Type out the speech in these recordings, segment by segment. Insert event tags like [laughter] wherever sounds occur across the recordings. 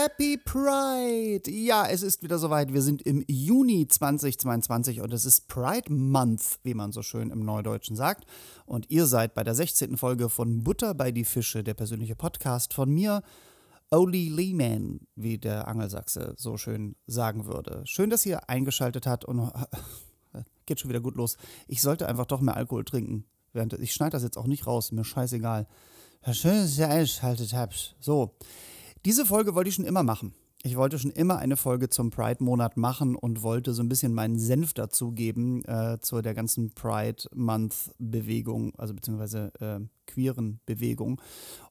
Happy Pride! Ja, es ist wieder soweit. Wir sind im Juni 2022 und es ist Pride Month, wie man so schön im Neudeutschen sagt. Und ihr seid bei der 16. Folge von Butter bei die Fische, der persönliche Podcast von mir, Oli Lehman, wie der Angelsachse so schön sagen würde. Schön, dass ihr eingeschaltet habt und [laughs] geht schon wieder gut los. Ich sollte einfach doch mehr Alkohol trinken. Ich schneide das jetzt auch nicht raus, mir scheißegal. Schön, dass ihr eingeschaltet habt. So. Diese Folge wollte ich schon immer machen. Ich wollte schon immer eine Folge zum Pride-Monat machen und wollte so ein bisschen meinen Senf dazugeben äh, zu der ganzen Pride-Month-Bewegung, also beziehungsweise äh, queeren Bewegung.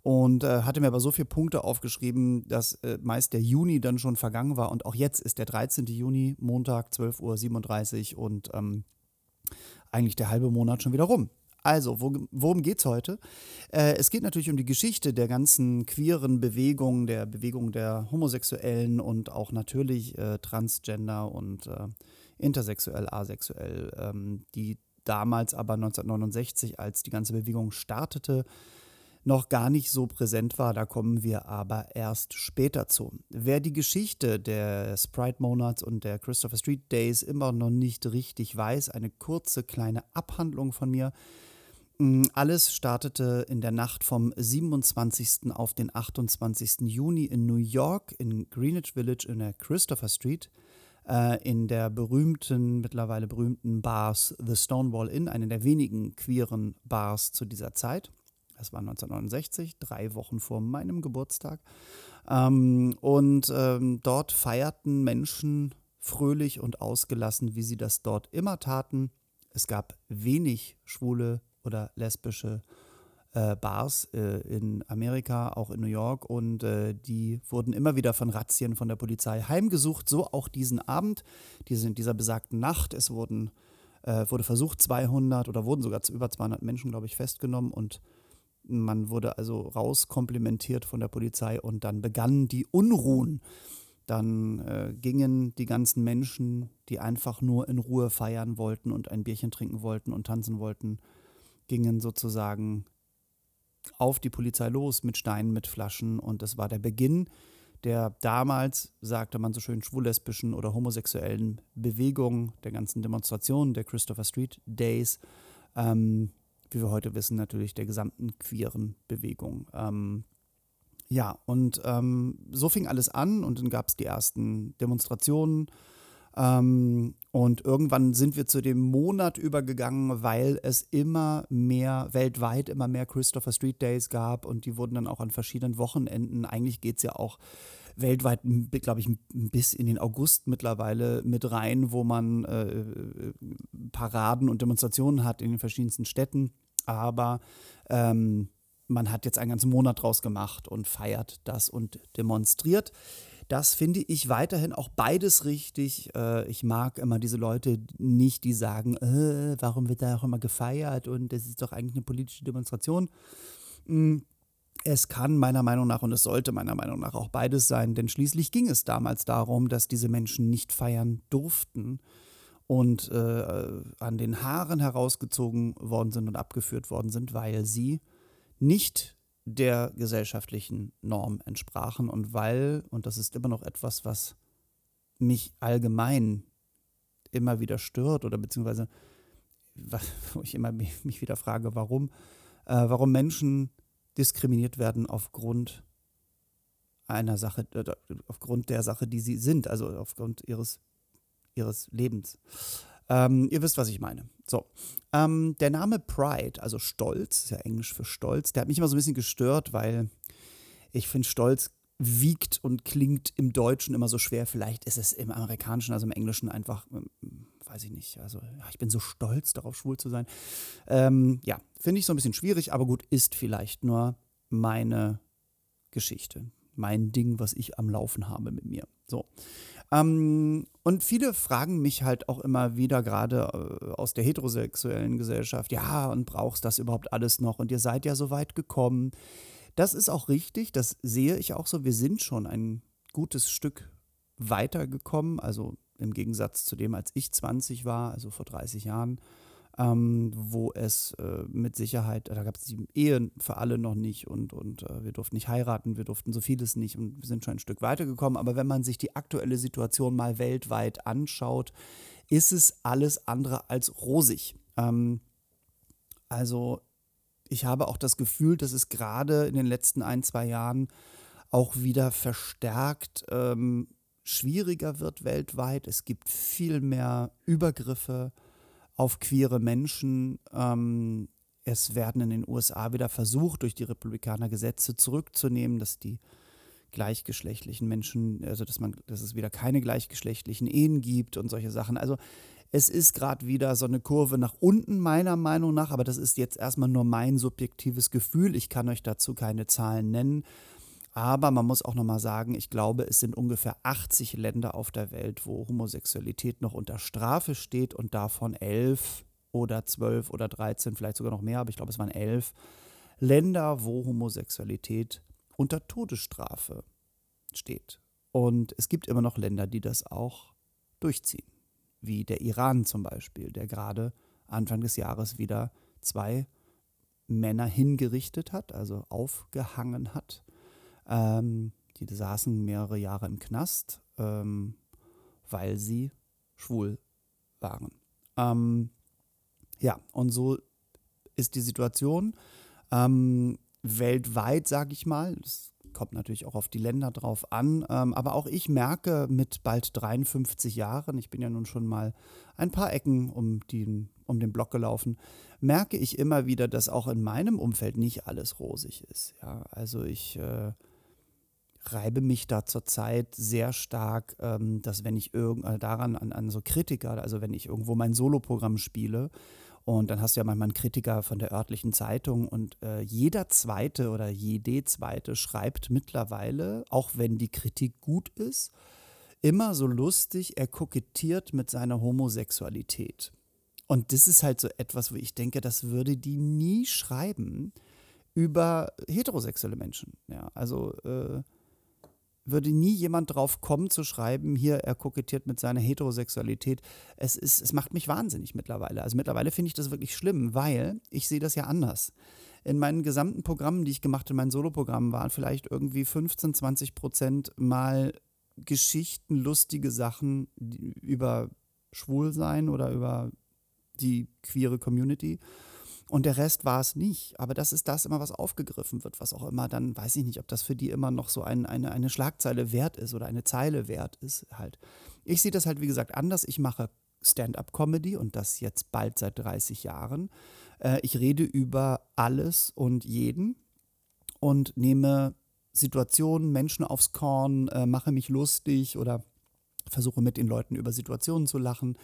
Und äh, hatte mir aber so viele Punkte aufgeschrieben, dass äh, meist der Juni dann schon vergangen war. Und auch jetzt ist der 13. Juni, Montag, 12.37 Uhr und ähm, eigentlich der halbe Monat schon wieder rum. Also, worum geht es heute? Äh, es geht natürlich um die Geschichte der ganzen queeren Bewegung, der Bewegung der Homosexuellen und auch natürlich äh, Transgender und äh, intersexuell, asexuell, ähm, die damals aber 1969, als die ganze Bewegung startete, noch gar nicht so präsent war. Da kommen wir aber erst später zu. Wer die Geschichte des Pride Monats und der Christopher Street Days immer noch nicht richtig weiß, eine kurze kleine Abhandlung von mir. Mm, alles startete in der Nacht vom 27. auf den 28. Juni in New York, in Greenwich Village in der Christopher Street, äh, in der berühmten, mittlerweile berühmten Bars The Stonewall Inn, eine der wenigen queeren Bars zu dieser Zeit. Das war 1969, drei Wochen vor meinem Geburtstag. Ähm, und ähm, dort feierten Menschen fröhlich und ausgelassen, wie sie das dort immer taten. Es gab wenig schwule oder lesbische äh, Bars äh, in Amerika, auch in New York. Und äh, die wurden immer wieder von Razzien von der Polizei heimgesucht. So auch diesen Abend, diese, in dieser besagten Nacht. Es wurden, äh, wurde versucht, 200 oder wurden sogar über 200 Menschen, glaube ich, festgenommen. Und man wurde also rauskomplimentiert von der Polizei. Und dann begannen die Unruhen. Dann äh, gingen die ganzen Menschen, die einfach nur in Ruhe feiern wollten und ein Bierchen trinken wollten und tanzen wollten, gingen sozusagen auf die Polizei los mit Steinen, mit Flaschen und das war der Beginn der damals, sagte man so schön, schwul-lesbischen oder homosexuellen Bewegung, der ganzen Demonstrationen, der Christopher Street Days, ähm, wie wir heute wissen, natürlich der gesamten queeren Bewegung. Ähm, ja, und ähm, so fing alles an und dann gab es die ersten Demonstrationen ähm, und irgendwann sind wir zu dem Monat übergegangen, weil es immer mehr, weltweit immer mehr Christopher Street Days gab und die wurden dann auch an verschiedenen Wochenenden. Eigentlich geht es ja auch weltweit, glaube ich, bis in den August mittlerweile mit rein, wo man äh, Paraden und Demonstrationen hat in den verschiedensten Städten. Aber ähm, man hat jetzt einen ganzen Monat draus gemacht und feiert das und demonstriert. Das finde ich weiterhin auch beides richtig. Äh, ich mag immer diese Leute nicht, die sagen, äh, warum wird da auch immer gefeiert und das ist doch eigentlich eine politische Demonstration. Mm, es kann meiner Meinung nach und es sollte meiner Meinung nach auch beides sein, denn schließlich ging es damals darum, dass diese Menschen nicht feiern durften und äh, an den Haaren herausgezogen worden sind und abgeführt worden sind, weil sie nicht der gesellschaftlichen Norm entsprachen und weil, und das ist immer noch etwas, was mich allgemein immer wieder stört oder beziehungsweise [laughs] wo ich immer mich wieder frage, warum, äh, warum Menschen diskriminiert werden aufgrund einer Sache, äh, aufgrund der Sache, die sie sind, also aufgrund ihres, ihres Lebens. Ähm, ihr wisst, was ich meine. So. Ähm, der Name Pride, also Stolz, ist ja Englisch für Stolz, der hat mich immer so ein bisschen gestört, weil ich finde, Stolz wiegt und klingt im Deutschen immer so schwer. Vielleicht ist es im Amerikanischen, also im Englischen einfach, ähm, weiß ich nicht. Also, ich bin so stolz darauf, schwul zu sein. Ähm, ja, finde ich so ein bisschen schwierig, aber gut, ist vielleicht nur meine Geschichte. Mein Ding, was ich am Laufen habe mit mir. So. Ähm, und viele fragen mich halt auch immer wieder, gerade äh, aus der heterosexuellen Gesellschaft, ja, und brauchst das überhaupt alles noch? Und ihr seid ja so weit gekommen. Das ist auch richtig, das sehe ich auch so. Wir sind schon ein gutes Stück weitergekommen, also im Gegensatz zu dem, als ich 20 war, also vor 30 Jahren. Ähm, wo es äh, mit Sicherheit, da gab es die Ehen für alle noch nicht und, und äh, wir durften nicht heiraten, wir durften so vieles nicht und wir sind schon ein Stück weitergekommen. Aber wenn man sich die aktuelle Situation mal weltweit anschaut, ist es alles andere als rosig. Ähm, also ich habe auch das Gefühl, dass es gerade in den letzten ein, zwei Jahren auch wieder verstärkt ähm, schwieriger wird weltweit. Es gibt viel mehr Übergriffe auf queere Menschen. Ähm, es werden in den USA wieder versucht, durch die Republikaner Gesetze zurückzunehmen, dass die gleichgeschlechtlichen Menschen, also dass man, dass es wieder keine gleichgeschlechtlichen Ehen gibt und solche Sachen. Also es ist gerade wieder so eine Kurve nach unten, meiner Meinung nach, aber das ist jetzt erstmal nur mein subjektives Gefühl. Ich kann euch dazu keine Zahlen nennen. Aber man muss auch nochmal sagen, ich glaube, es sind ungefähr 80 Länder auf der Welt, wo Homosexualität noch unter Strafe steht und davon elf oder zwölf oder 13, vielleicht sogar noch mehr, aber ich glaube, es waren elf Länder, wo Homosexualität unter Todesstrafe steht. Und es gibt immer noch Länder, die das auch durchziehen, wie der Iran zum Beispiel, der gerade Anfang des Jahres wieder zwei Männer hingerichtet hat, also aufgehangen hat ähm, die saßen mehrere Jahre im Knast, ähm, weil sie schwul waren. Ähm, ja, und so ist die Situation ähm, weltweit, sage ich mal. Das kommt natürlich auch auf die Länder drauf an. Ähm, aber auch ich merke mit bald 53 Jahren, ich bin ja nun schon mal ein paar Ecken um den, um den Block gelaufen, merke ich immer wieder, dass auch in meinem Umfeld nicht alles rosig ist. Ja, also ich äh, reibe mich da zurzeit sehr stark, ähm, dass wenn ich irgend äh, daran an, an so Kritiker, also wenn ich irgendwo mein Soloprogramm spiele und dann hast du ja manchmal einen Kritiker von der örtlichen Zeitung und äh, jeder zweite oder jede zweite schreibt mittlerweile, auch wenn die Kritik gut ist, immer so lustig, er kokettiert mit seiner Homosexualität. Und das ist halt so etwas, wo ich denke, das würde die nie schreiben über heterosexuelle Menschen. Ja, also äh, würde nie jemand drauf kommen zu schreiben, hier, er kokettiert mit seiner Heterosexualität. Es, ist, es macht mich wahnsinnig mittlerweile. Also mittlerweile finde ich das wirklich schlimm, weil ich sehe das ja anders. In meinen gesamten Programmen, die ich gemacht in meinen Soloprogrammen, waren vielleicht irgendwie 15, 20 Prozent mal Geschichten, lustige Sachen über Schwulsein oder über die queere Community. Und der Rest war es nicht. Aber das ist das immer, was aufgegriffen wird, was auch immer dann, weiß ich nicht, ob das für die immer noch so ein, eine, eine Schlagzeile wert ist oder eine Zeile wert ist halt. Ich sehe das halt, wie gesagt, anders. Ich mache Stand-up-Comedy und das jetzt bald seit 30 Jahren. Äh, ich rede über alles und jeden und nehme Situationen, Menschen aufs Korn, äh, mache mich lustig oder versuche mit den Leuten über Situationen zu lachen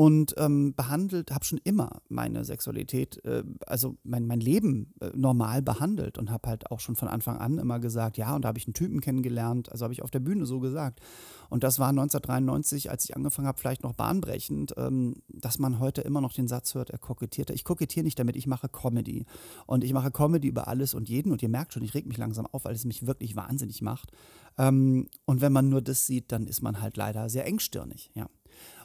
und ähm, behandelt, habe schon immer meine Sexualität, äh, also mein, mein Leben äh, normal behandelt und habe halt auch schon von Anfang an immer gesagt, ja, und da habe ich einen Typen kennengelernt, also habe ich auf der Bühne so gesagt. Und das war 1993, als ich angefangen habe, vielleicht noch bahnbrechend, ähm, dass man heute immer noch den Satz hört, er kokettiert. Ich kokettiere nicht damit, ich mache Comedy. Und ich mache Comedy über alles und jeden. Und ihr merkt schon, ich reg mich langsam auf, weil es mich wirklich wahnsinnig macht. Ähm, und wenn man nur das sieht, dann ist man halt leider sehr engstirnig, ja.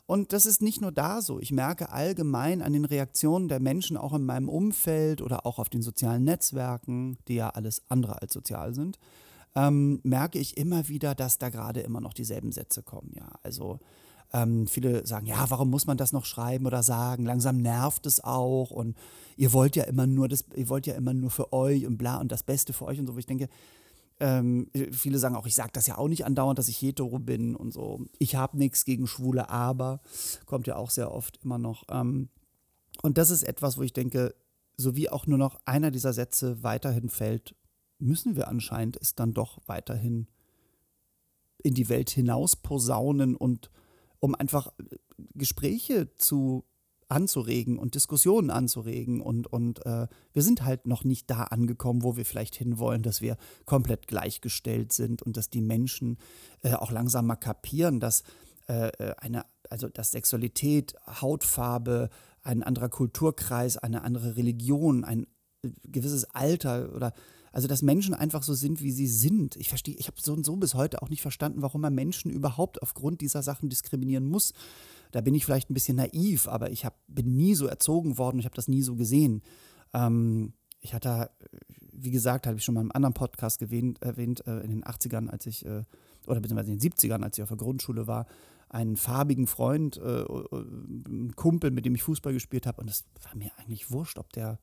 Und das ist nicht nur da so. Ich merke allgemein an den Reaktionen der Menschen auch in meinem Umfeld oder auch auf den sozialen Netzwerken, die ja alles andere als sozial sind, ähm, merke ich immer wieder, dass da gerade immer noch dieselben Sätze kommen. Ja, also ähm, viele sagen, ja, warum muss man das noch schreiben oder sagen? Langsam nervt es auch und ihr wollt ja immer nur das, ihr wollt ja immer nur für euch und bla und das Beste für euch und so. Wo ich denke, ähm, viele sagen auch, ich sage das ja auch nicht andauernd, dass ich hetero bin und so. Ich habe nichts gegen Schwule, aber kommt ja auch sehr oft immer noch. Ähm, und das ist etwas, wo ich denke, so wie auch nur noch einer dieser Sätze weiterhin fällt, müssen wir anscheinend es dann doch weiterhin in die Welt hinaus posaunen und um einfach Gespräche zu anzuregen und Diskussionen anzuregen. Und, und äh, wir sind halt noch nicht da angekommen, wo wir vielleicht hinwollen, dass wir komplett gleichgestellt sind und dass die Menschen äh, auch langsam mal kapieren, dass äh, äh eine, also dass Sexualität, Hautfarbe, ein anderer Kulturkreis, eine andere Religion, ein äh, gewisses Alter oder Also, dass Menschen einfach so sind, wie sie sind. Ich verstehe, ich habe so und so bis heute auch nicht verstanden, warum man Menschen überhaupt aufgrund dieser Sachen diskriminieren muss. Da bin ich vielleicht ein bisschen naiv, aber ich hab, bin nie so erzogen worden, ich habe das nie so gesehen. Ähm, ich hatte, wie gesagt, habe ich schon mal in einem anderen Podcast erwähnt, erwähnt äh, in den 80ern, als ich, äh, oder beziehungsweise in den 70ern, als ich auf der Grundschule war, einen farbigen Freund, äh, äh einen Kumpel, mit dem ich Fußball gespielt habe. Und es war mir eigentlich wurscht, ob der,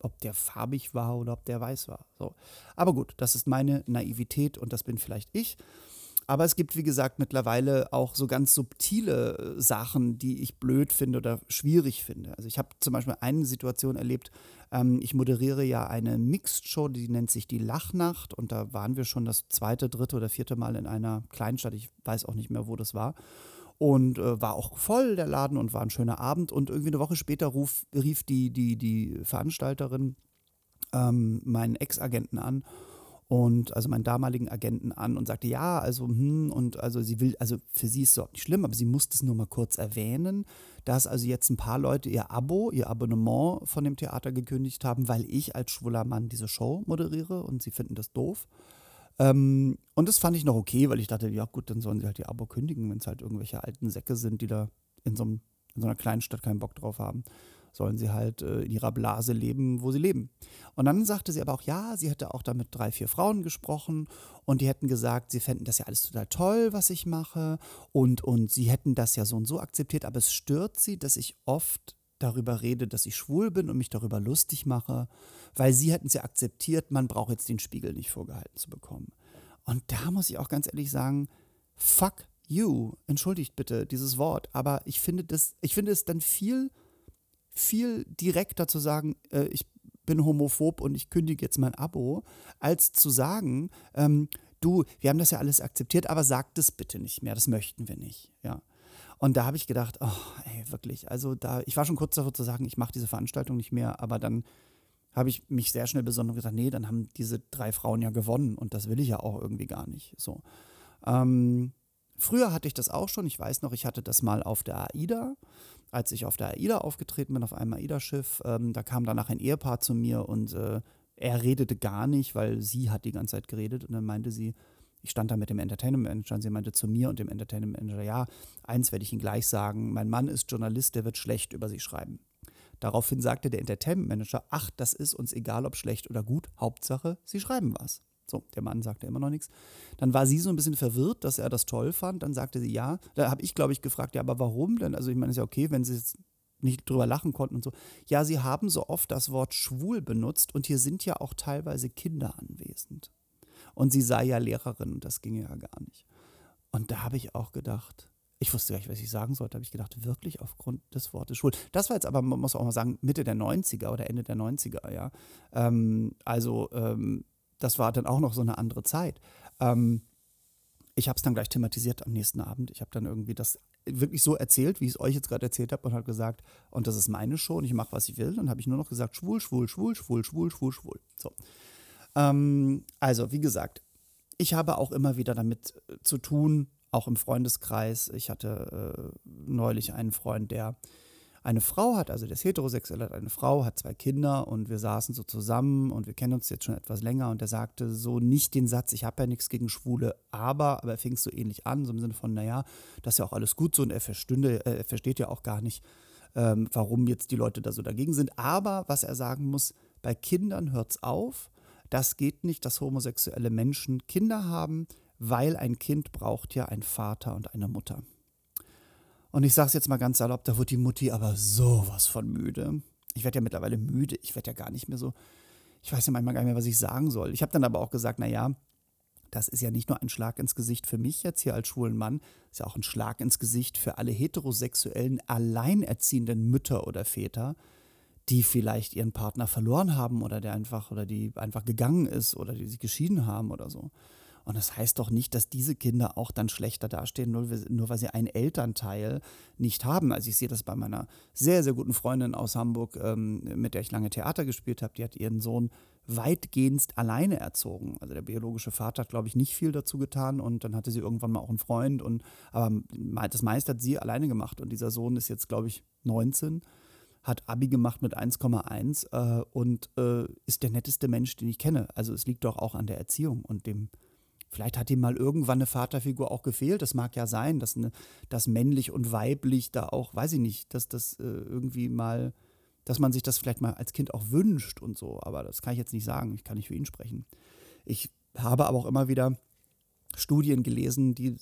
ob der farbig war oder ob der weiß war. So. Aber gut, das ist meine Naivität und das bin vielleicht ich. Aber es gibt, wie gesagt, mittlerweile auch so ganz subtile äh, Sachen, die ich blöd finde oder schwierig finde. Also ich habe zum Beispiel eine Situation erlebt, ähm, ich moderiere ja eine Mixed-Show, die nennt sich die Lachnacht und da waren wir schon das zweite, dritte oder vierte Mal in einer Kleinstadt, ich weiß auch nicht mehr, wo das war. Und äh, war auch voll der Laden und war ein schöner Abend. Und irgendwie eine Woche später ruf, rief die, die, die Veranstalterin ähm, meinen Ex-Agenten an und also meinen damaligen Agenten an und sagte, ja, also, hm, und also sie will, also für sie ist es überhaupt nicht schlimm, aber sie musste es nur mal kurz erwähnen, dass also jetzt ein paar Leute ihr Abo, ihr Abonnement von dem Theater gekündigt haben, weil ich als schwuler Mann diese Show moderiere und sie finden das doof. Ähm, und das fand ich noch okay, weil ich dachte, ja gut, dann sollen sie halt ihr Abo kündigen, wenn es halt irgendwelche alten Säcke sind, die da in so, einem, in so einer kleinen Stadt keinen Bock drauf haben sollen sie halt äh, in ihrer Blase leben, wo sie leben. Und dann sagte sie aber auch, ja, sie hätte auch da mit drei, vier Frauen gesprochen und die hätten gesagt, sie fänden das ja alles total toll, was ich mache und, und sie hätten das ja so und so akzeptiert, aber es stört sie, dass ich oft darüber rede, dass ich schwul bin und mich darüber lustig mache, weil sie hätten es ja akzeptiert, man braucht jetzt den Spiegel nicht vorgehalten zu bekommen. Und da muss ich auch ganz ehrlich sagen, fuck you, entschuldigt bitte dieses Wort, aber ich finde das, ich finde es dann viel viel direkter zu sagen, äh, ich bin homophob und ich kündige jetzt mein Abo, als zu sagen, ähm, du, wir haben das ja alles akzeptiert, aber sag das bitte nicht mehr, das möchten wir nicht, ja. Und da habe ich gedacht, oh, ey, wirklich, also da, ich war schon kurz davor zu sagen, ich mache diese Veranstaltung nicht mehr, aber dann habe ich mich sehr schnell besonnen und gesagt, nee, dann haben diese drei Frauen ja gewonnen und das will ich ja auch irgendwie gar nicht. So. Ähm, früher hatte ich das auch schon, ich weiß noch, ich hatte das mal auf der AIDA als ich auf der AIDA aufgetreten bin, auf einem AIDA-Schiff, ähm, da kam danach ein Ehepaar zu mir und äh, er redete gar nicht, weil sie hat die ganze Zeit geredet und dann meinte sie, ich stand da mit dem Entertainment Manager und sie meinte zu mir und dem Entertainment Manager, ja, eins werde ich Ihnen gleich sagen, mein Mann ist Journalist, der wird schlecht über Sie schreiben. Daraufhin sagte der Entertainment Manager, ach, das ist uns egal, ob schlecht oder gut, Hauptsache, Sie schreiben was. So, der Mann sagte immer noch nichts. Dann war sie so ein bisschen verwirrt, dass er das toll fand. Dann sagte sie ja. Da habe ich, glaube ich, gefragt, ja, aber warum denn? Also ich meine, es ist ja okay, wenn sie jetzt nicht drüber lachen konnten und so. Ja, sie haben so oft das Wort schwul benutzt und hier sind ja auch teilweise Kinder anwesend. Und sie sei ja Lehrerin und das ginge ja gar nicht. Und da habe ich auch gedacht, ich wusste gar nicht, was ich sagen sollte, habe ich gedacht, wirklich aufgrund des Wortes schwul. Das war jetzt aber, man muss auch mal sagen, Mitte der 90er oder Ende der 90er, ja. Ähm, also ähm, das war dann auch noch so eine andere Zeit. Ähm, ich habe es dann gleich thematisiert am nächsten Abend. Ich habe dann irgendwie das wirklich so erzählt, wie ich es euch jetzt gerade erzählt habe und habe gesagt, und das ist meine Show und ich mache, was ich will. Dann habe ich nur noch gesagt, schwul, schwul, schwul, schwul, schwul, schwul, schwul. So. Ähm, also, wie gesagt, ich habe auch immer wieder damit zu tun, auch im Freundeskreis. Ich hatte äh, neulich einen Freund, der eine Frau hat, also der ist heterosexuell, hat eine Frau, hat zwei Kinder und wir saßen so zusammen und wir kennen uns jetzt schon etwas länger und er sagte so nicht den Satz, ich habe ja nichts gegen Schwule, aber, aber er fing es so ähnlich an, so im Sinne von, naja, das ist ja auch alles gut so und er, verstünde, äh, er versteht ja auch gar nicht, ähm, warum jetzt die Leute da so dagegen sind. Aber was er sagen muss, bei Kindern hört es auf. Das geht nicht, dass homosexuelle Menschen Kinder haben, weil ein Kind braucht ja einen Vater und eine Mutter. Und ich sage es jetzt mal ganz salopp, da wird die Mutti aber sowas von müde. Ich werde ja mittlerweile müde, ich werde ja gar nicht mehr so, ich weiß ja manchmal gar nicht mehr, was ich sagen soll. Ich habe dann aber auch gesagt, naja, das ist ja nicht nur ein Schlag ins Gesicht für mich jetzt hier als schwulen Mann, ist ja auch ein Schlag ins Gesicht für alle heterosexuellen, alleinerziehenden Mütter oder Väter, die vielleicht ihren Partner verloren haben oder der einfach oder die einfach gegangen ist oder die sich geschieden haben oder so. Und das heißt doch nicht, dass diese Kinder auch dann schlechter dastehen, nur, nur weil sie einen Elternteil nicht haben. Also ich sehe das bei meiner sehr, sehr guten Freundin aus Hamburg, ähm, mit der ich lange Theater gespielt habe. Die hat ihren Sohn weitgehend alleine erzogen. Also der biologische Vater hat, glaube ich, nicht viel dazu getan und dann hatte sie irgendwann mal auch einen Freund und aber das meiste hat sie alleine gemacht und dieser Sohn ist jetzt, glaube ich, 19 hat Abi gemacht mit 1,1 äh, und äh, ist der netteste Mensch, den ich kenne. Also es liegt doch auch an der Erziehung und dem, vielleicht hat ihm mal irgendwann eine Vaterfigur auch gefehlt. Das mag ja sein, dass, eine, dass männlich und weiblich da auch, weiß ich nicht, dass das äh, irgendwie mal, dass man sich das vielleicht mal als Kind auch wünscht und so. Aber das kann ich jetzt nicht sagen. Ich kann nicht für ihn sprechen. Ich habe aber auch immer wieder Studien gelesen, die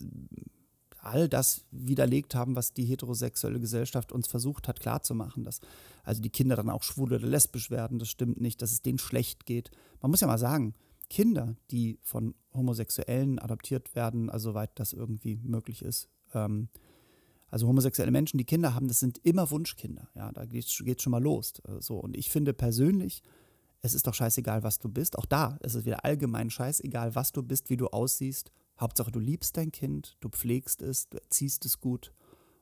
all das widerlegt haben, was die heterosexuelle Gesellschaft uns versucht hat klarzumachen, dass also die Kinder dann auch schwul oder lesbisch werden, das stimmt nicht, dass es denen schlecht geht. Man muss ja mal sagen, Kinder, die von Homosexuellen adoptiert werden, also soweit das irgendwie möglich ist, ähm, also homosexuelle Menschen, die Kinder haben, das sind immer Wunschkinder. Ja, da geht es schon mal los. Äh, so. Und ich finde persönlich, es ist doch scheißegal, was du bist. Auch da ist es wieder allgemein scheißegal, was du bist, wie du aussiehst Hauptsache, du liebst dein Kind, du pflegst es, du erziehst es gut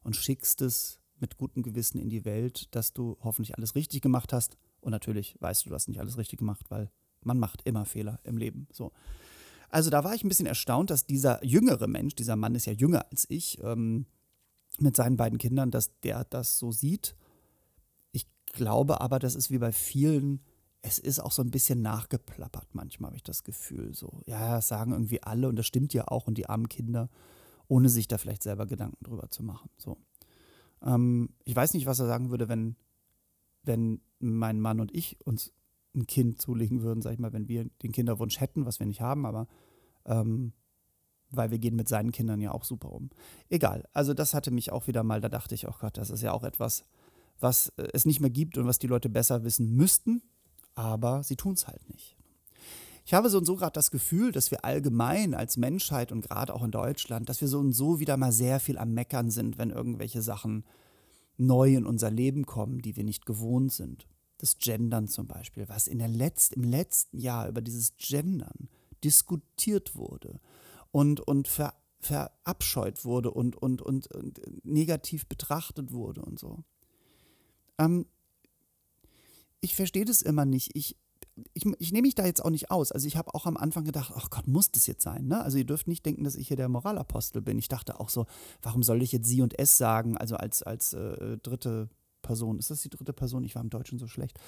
und schickst es mit gutem Gewissen in die Welt, dass du hoffentlich alles richtig gemacht hast. Und natürlich weißt du, du hast nicht alles richtig gemacht, weil man macht immer Fehler im Leben. So. Also da war ich ein bisschen erstaunt, dass dieser jüngere Mensch, dieser Mann ist ja jünger als ich, ähm, mit seinen beiden Kindern, dass der das so sieht. Ich glaube aber, das ist wie bei vielen es ist auch so ein bisschen nachgeplappert manchmal, habe ich das Gefühl. So, ja, das sagen irgendwie alle und das stimmt ja auch und die armen Kinder, ohne sich da vielleicht selber Gedanken drüber zu machen. So. Ähm, ich weiß nicht, was er sagen würde, wenn, wenn mein Mann und ich uns ein Kind zulegen würden, sag ich mal, wenn wir den Kinderwunsch hätten, was wir nicht haben, aber ähm, weil wir gehen mit seinen Kindern ja auch super um. Egal, also das hatte mich auch wieder mal, da dachte ich, oh Gott, das ist ja auch etwas, was äh, es nicht mehr gibt und was die Leute besser wissen müssten aber sie tun es halt nicht. Ich habe so und so gerade das Gefühl, dass wir allgemein als Menschheit und gerade auch in Deutschland, dass wir so und so wieder mal sehr viel am Meckern sind, wenn irgendwelche Sachen neu in unser Leben kommen, die wir nicht gewohnt sind. Das Gendern zum Beispiel, was in der Letz-, im letzten Jahr über dieses Gendern diskutiert wurde und, und ver, verabscheut wurde und, und, und, und negativ betrachtet wurde und so. Ähm, ich verstehe das immer nicht. Ich, ich, ich nehme mich da jetzt auch nicht aus. Also ich habe auch am Anfang gedacht, ach Gott, muss das jetzt sein? Ne? Also ihr dürft nicht denken, dass ich hier der Moralapostel bin. Ich dachte auch so, warum soll ich jetzt sie und es sagen, also als, als äh, dritte Person. Ist das die dritte Person? Ich war im Deutschen so schlecht.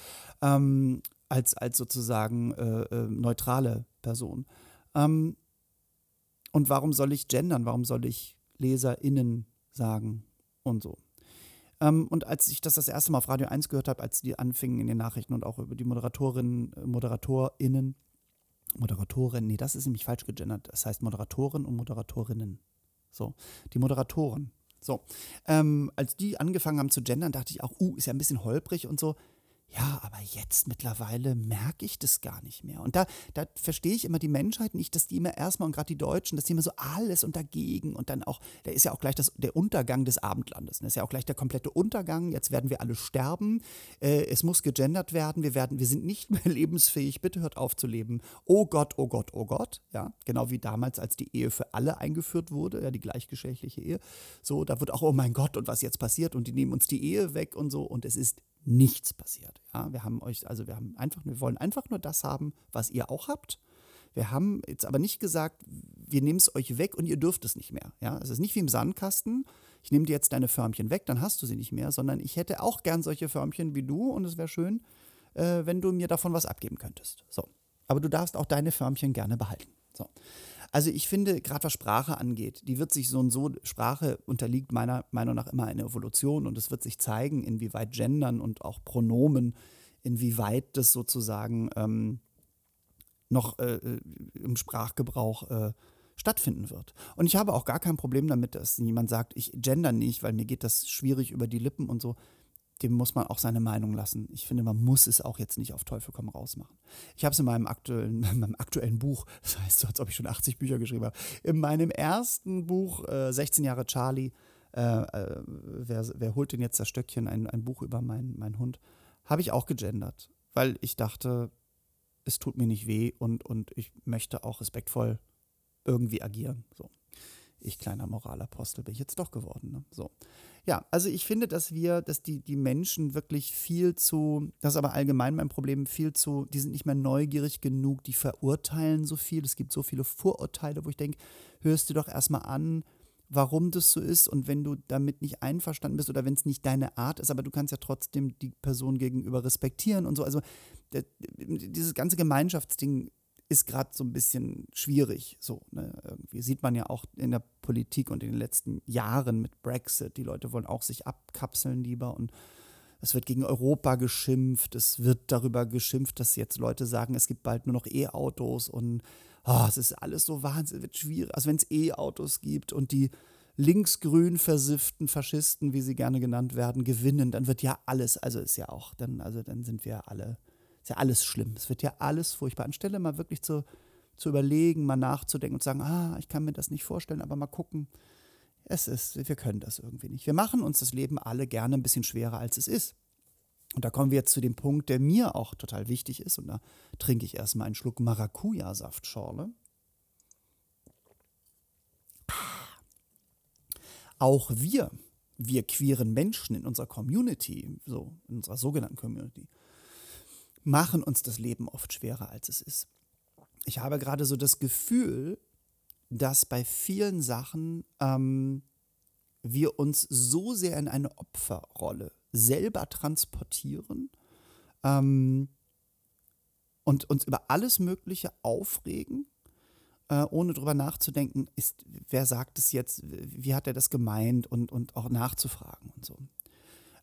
Ähm, als, als sozusagen äh, äh, neutrale Person. Ähm, und warum soll ich gendern? Warum soll ich LeserInnen sagen und so? Ähm, und als ich das das erste Mal auf Radio 1 gehört habe, als die anfingen in den Nachrichten und auch über die Moderatorinnen, äh, ModeratorInnen, Moderatorin, nee, das ist nämlich falsch gegendert. Das heißt Moderatoren und Moderatorinnen. So, die Moderatoren. So, ähm, als die angefangen haben zu gendern, dachte ich auch, uh, ist ja ein bisschen holprig und so. Ja, aber jetzt mittlerweile merke ich das gar nicht mehr. Und da, da verstehe ich immer die Menschheit nicht, dass die immer erstmal, und gerade die Deutschen, dass die immer so alles und dagegen und dann auch, da ist ja auch gleich das, der Untergang des Abendlandes. Das ne? ist ja auch gleich der komplette Untergang. Jetzt werden wir alle sterben. Äh, es muss gegendert werden. Wir, werden. wir sind nicht mehr [laughs] lebensfähig. Bitte hört auf zu leben. Oh Gott, oh Gott, oh Gott. Ja, genau wie damals, als die Ehe für alle eingeführt wurde, ja, die gleichgeschlechtliche Ehe. So, da wird auch, oh mein Gott, und was jetzt passiert? Und die nehmen uns die Ehe weg und so. Und es ist nichts passiert. Ja, wir haben euch, also wir haben einfach, wir wollen einfach nur das haben, was ihr auch habt. Wir haben jetzt aber nicht gesagt, wir nehmen es euch weg und ihr dürft es nicht mehr. Ja, es ist nicht wie im Sandkasten. Ich nehme dir jetzt deine Förmchen weg, dann hast du sie nicht mehr, sondern ich hätte auch gern solche Förmchen wie du und es wäre schön, äh, wenn du mir davon was abgeben könntest. So. Aber du darfst auch deine Förmchen gerne behalten. So. Also ich finde, gerade was Sprache angeht, die wird sich so und so, Sprache unterliegt meiner Meinung nach immer einer Evolution und es wird sich zeigen, inwieweit Gendern und auch Pronomen, inwieweit das sozusagen ähm, noch äh, äh, im Sprachgebrauch äh, stattfinden wird. Und ich habe auch gar kein Problem damit, dass jemand sagt, ich gender nicht, weil mir geht das schwierig über die Lippen und so dem muss man auch seine Meinung lassen. Ich finde, man muss es auch jetzt nicht auf Teufel komm raus machen. Ich habe es in meinem aktuellen, [laughs] in meinem aktuellen Buch, das heißt so, als ob ich schon 80 Bücher geschrieben habe, in meinem ersten Buch, äh, 16 Jahre Charlie, äh, äh, wer, wer, holt denn jetzt das Stöckchen, ein, ein Buch über meinen mein Hund, habe ich auch gegendert, weil ich dachte, es tut mir nicht weh und, und ich möchte auch respektvoll irgendwie agieren. So. Ich kleiner Moralapostel bin ich jetzt doch geworden. Ne? So. Ja, also ich finde, dass wir, dass die, die Menschen wirklich viel zu, das ist aber allgemein mein Problem, viel zu, die sind nicht mehr neugierig genug, die verurteilen so viel. Es gibt so viele Vorurteile, wo ich denke, hörst du doch erstmal an, warum das so ist und wenn du damit nicht einverstanden bist oder wenn es nicht deine Art ist, aber du kannst ja trotzdem die Person gegenüber respektieren und so. Also dieses ganze Gemeinschaftsding ist gerade so ein bisschen schwierig. So, ne? Irgendwie sieht man ja auch in der Politik und in den letzten Jahren mit Brexit. Die Leute wollen auch sich abkapseln lieber und es wird gegen Europa geschimpft. Es wird darüber geschimpft, dass jetzt Leute sagen, es gibt bald nur noch E-Autos und oh, es ist alles so wahnsinnig schwierig. Also wenn es E-Autos gibt und die linksgrün versifften Faschisten, wie sie gerne genannt werden, gewinnen, dann wird ja alles, also ist ja auch, dann, also dann sind wir alle ist ja alles schlimm. Es wird ja alles furchtbar. Anstelle mal wirklich zu, zu überlegen, mal nachzudenken und zu sagen, ah, ich kann mir das nicht vorstellen, aber mal gucken. Es ist, wir können das irgendwie nicht. Wir machen uns das Leben alle gerne ein bisschen schwerer, als es ist. Und da kommen wir jetzt zu dem Punkt, der mir auch total wichtig ist. Und da trinke ich erstmal einen Schluck Maracuja-Saftschorle. Auch wir, wir queeren Menschen in unserer Community, so in unserer sogenannten Community, machen uns das Leben oft schwerer, als es ist. Ich habe gerade so das Gefühl, dass bei vielen Sachen ähm, wir uns so sehr in eine Opferrolle selber transportieren ähm, und uns über alles Mögliche aufregen, äh, ohne drüber nachzudenken, ist, wer sagt es jetzt, wie hat er das gemeint und, und auch nachzufragen und so.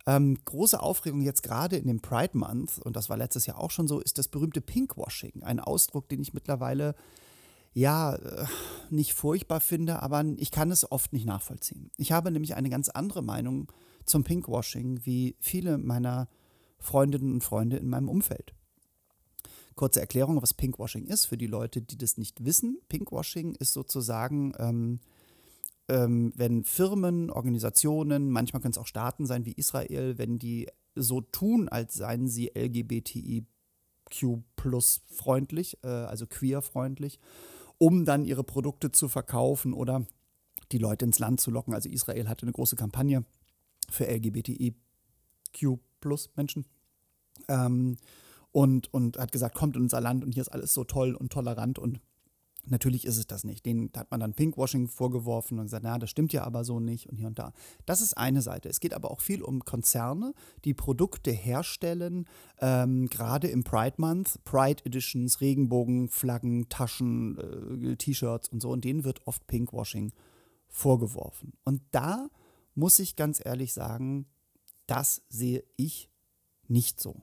Ähm, große Aufregung jetzt gerade in dem Pride Month, und das war letztes Jahr auch schon so, ist das berühmte Pinkwashing. Ein Ausdruck, den ich mittlerweile ja äh, nicht furchtbar finde, aber ich kann es oft nicht nachvollziehen. Ich habe nämlich eine ganz andere Meinung zum Pinkwashing wie viele meiner Freundinnen und Freunde in meinem Umfeld. Kurze Erklärung, was Pinkwashing ist, für die Leute, die das nicht wissen. Pinkwashing ist sozusagen ähm, ähm, wenn Firmen, Organisationen, manchmal können es auch Staaten sein wie Israel, wenn die so tun, als seien sie LGBTIQ plus freundlich, äh, also queer freundlich, um dann ihre Produkte zu verkaufen oder die Leute ins Land zu locken. Also Israel hatte eine große Kampagne für LGBTIQ plus Menschen. Ähm, und, und hat gesagt, kommt in unser Land und hier ist alles so toll und tolerant und Natürlich ist es das nicht. Den hat man dann Pinkwashing vorgeworfen und gesagt, na, das stimmt ja aber so nicht und hier und da. Das ist eine Seite. Es geht aber auch viel um Konzerne, die Produkte herstellen, ähm, gerade im Pride Month, Pride Editions, Regenbogen, Flaggen, Taschen, äh, T-Shirts und so. Und denen wird oft Pinkwashing vorgeworfen. Und da muss ich ganz ehrlich sagen, das sehe ich nicht so.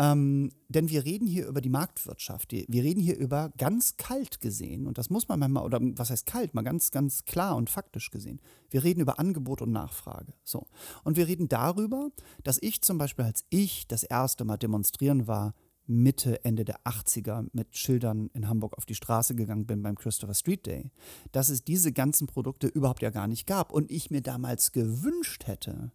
Ähm, denn wir reden hier über die Marktwirtschaft. Wir reden hier über ganz kalt gesehen, und das muss man manchmal, oder was heißt kalt, mal ganz, ganz klar und faktisch gesehen. Wir reden über Angebot und Nachfrage. So. Und wir reden darüber, dass ich zum Beispiel, als ich das erste Mal demonstrieren war, Mitte, Ende der 80er mit Schildern in Hamburg auf die Straße gegangen bin beim Christopher Street Day, dass es diese ganzen Produkte überhaupt ja gar nicht gab und ich mir damals gewünscht hätte,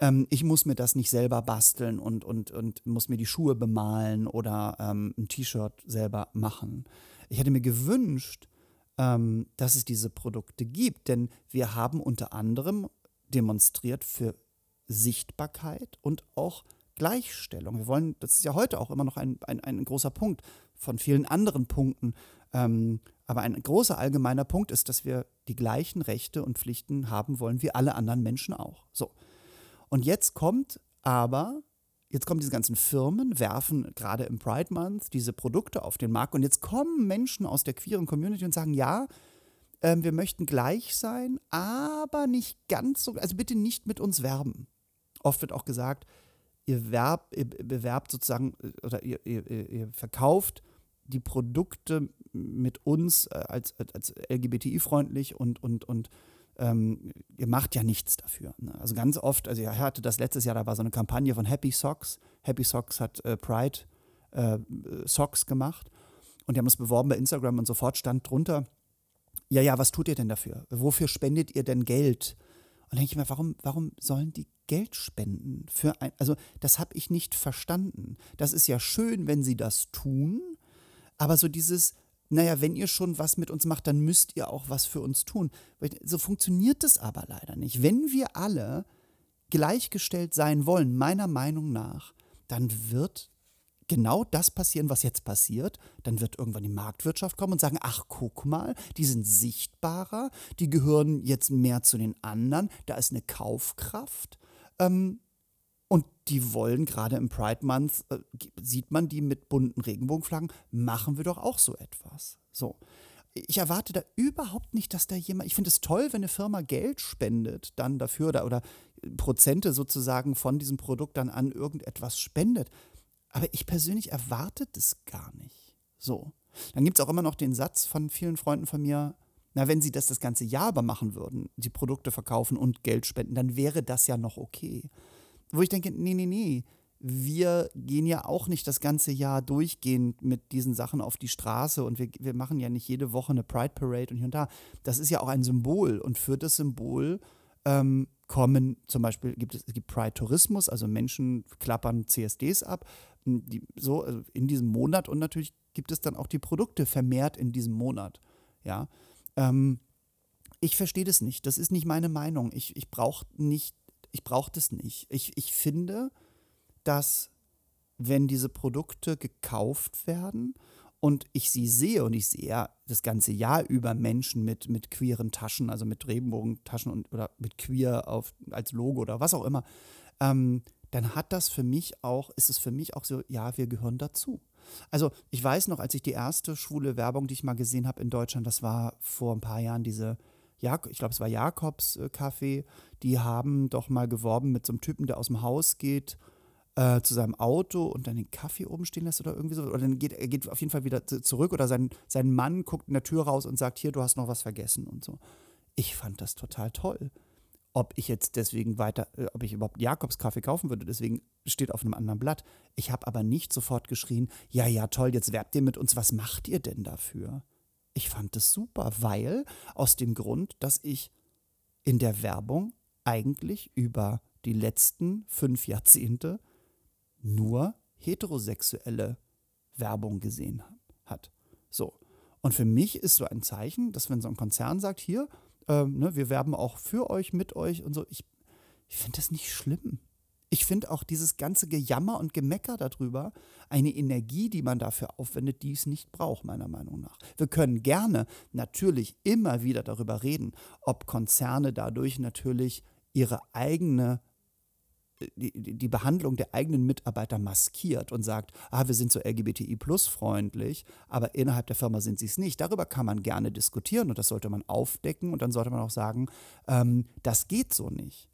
ähm, ich muss mir das nicht selber basteln und, und, und muss mir die Schuhe bemalen oder ähm, ein T-Shirt selber machen. Ich hätte mir gewünscht, ähm, dass es diese Produkte gibt, denn wir haben unter anderem demonstriert für Sichtbarkeit und auch Gleichstellung. Wir wollen, das ist ja heute auch immer noch ein, ein, ein großer Punkt von vielen anderen Punkten. Ähm, aber ein großer allgemeiner Punkt ist, dass wir die gleichen Rechte und Pflichten haben wollen wie alle anderen Menschen auch. So. Und jetzt kommt aber, jetzt kommen diese ganzen Firmen, werfen gerade im Pride Month diese Produkte auf den Markt und jetzt kommen Menschen aus der queeren Community und sagen, ja, äh, wir möchten gleich sein, aber nicht ganz so, also bitte nicht mit uns werben. Oft wird auch gesagt, ihr, werb, ihr bewerbt sozusagen oder ihr, ihr, ihr verkauft die Produkte mit uns äh, als, als LGBTI-freundlich und, und, und ähm, ihr macht ja nichts dafür. Ne? Also ganz oft, also ich hatte das letztes Jahr, da war so eine Kampagne von Happy Socks. Happy Socks hat äh, Pride äh, Socks gemacht und die haben das beworben bei Instagram und sofort stand drunter, ja, ja, was tut ihr denn dafür? Wofür spendet ihr denn Geld? Und denke ich mir, warum, warum sollen die Geld spenden? Für ein, also das habe ich nicht verstanden. Das ist ja schön, wenn sie das tun, aber so dieses, naja, wenn ihr schon was mit uns macht, dann müsst ihr auch was für uns tun. So funktioniert es aber leider nicht. Wenn wir alle gleichgestellt sein wollen, meiner Meinung nach, dann wird genau das passieren, was jetzt passiert. Dann wird irgendwann die Marktwirtschaft kommen und sagen, ach guck mal, die sind sichtbarer, die gehören jetzt mehr zu den anderen, da ist eine Kaufkraft. Ähm, und die wollen gerade im Pride Month, äh, sieht man die mit bunten Regenbogenflaggen, machen wir doch auch so etwas. So. Ich erwarte da überhaupt nicht, dass da jemand, ich finde es toll, wenn eine Firma Geld spendet dann dafür oder, oder Prozente sozusagen von diesem Produkt dann an irgendetwas spendet. Aber ich persönlich erwarte das gar nicht. So. Dann gibt es auch immer noch den Satz von vielen Freunden von mir, na, wenn sie das das ganze Jahr aber machen würden, die Produkte verkaufen und Geld spenden, dann wäre das ja noch okay. Wo ich denke, nee, nee, nee, wir gehen ja auch nicht das ganze Jahr durchgehend mit diesen Sachen auf die Straße und wir, wir machen ja nicht jede Woche eine Pride Parade und hier und da. Das ist ja auch ein Symbol und für das Symbol ähm, kommen zum Beispiel, gibt es, es gibt Pride Tourismus, also Menschen klappern CSDs ab, die, so also in diesem Monat und natürlich gibt es dann auch die Produkte vermehrt in diesem Monat. Ja. Ähm, ich verstehe das nicht. Das ist nicht meine Meinung. Ich, ich brauche nicht, ich brauche das nicht. Ich, ich finde, dass wenn diese Produkte gekauft werden und ich sie sehe und ich sehe ja das ganze Jahr über Menschen mit, mit queeren Taschen, also mit Regenbogentaschen und, oder mit queer auf, als Logo oder was auch immer, ähm, dann hat das für mich auch, ist es für mich auch so, ja, wir gehören dazu. Also ich weiß noch, als ich die erste schwule Werbung, die ich mal gesehen habe in Deutschland, das war vor ein paar Jahren diese, Jak ich glaube, es war Jakobs äh, Kaffee, die haben doch mal geworben mit so einem Typen, der aus dem Haus geht äh, zu seinem Auto und dann den Kaffee oben stehen lässt oder irgendwie so. Oder dann geht er geht auf jeden Fall wieder zurück oder sein, sein Mann guckt in der Tür raus und sagt, hier, du hast noch was vergessen und so. Ich fand das total toll. Ob ich jetzt deswegen weiter, äh, ob ich überhaupt Jakobs Kaffee kaufen würde, deswegen steht auf einem anderen Blatt. Ich habe aber nicht sofort geschrien, ja, ja, toll, jetzt werbt ihr mit uns, was macht ihr denn dafür? Ich fand das super, weil aus dem Grund, dass ich in der Werbung eigentlich über die letzten fünf Jahrzehnte nur heterosexuelle Werbung gesehen hat. So. Und für mich ist so ein Zeichen, dass wenn so ein Konzern sagt, hier, äh, ne, wir werben auch für euch, mit euch und so, ich, ich finde das nicht schlimm. Ich finde auch dieses ganze Gejammer und Gemecker darüber eine Energie, die man dafür aufwendet, die es nicht braucht, meiner Meinung nach. Wir können gerne natürlich immer wieder darüber reden, ob Konzerne dadurch natürlich ihre eigene die, die Behandlung der eigenen Mitarbeiter maskiert und sagt, ah, wir sind so LGBTI-plus-freundlich, aber innerhalb der Firma sind sie es nicht. Darüber kann man gerne diskutieren und das sollte man aufdecken und dann sollte man auch sagen, ähm, das geht so nicht.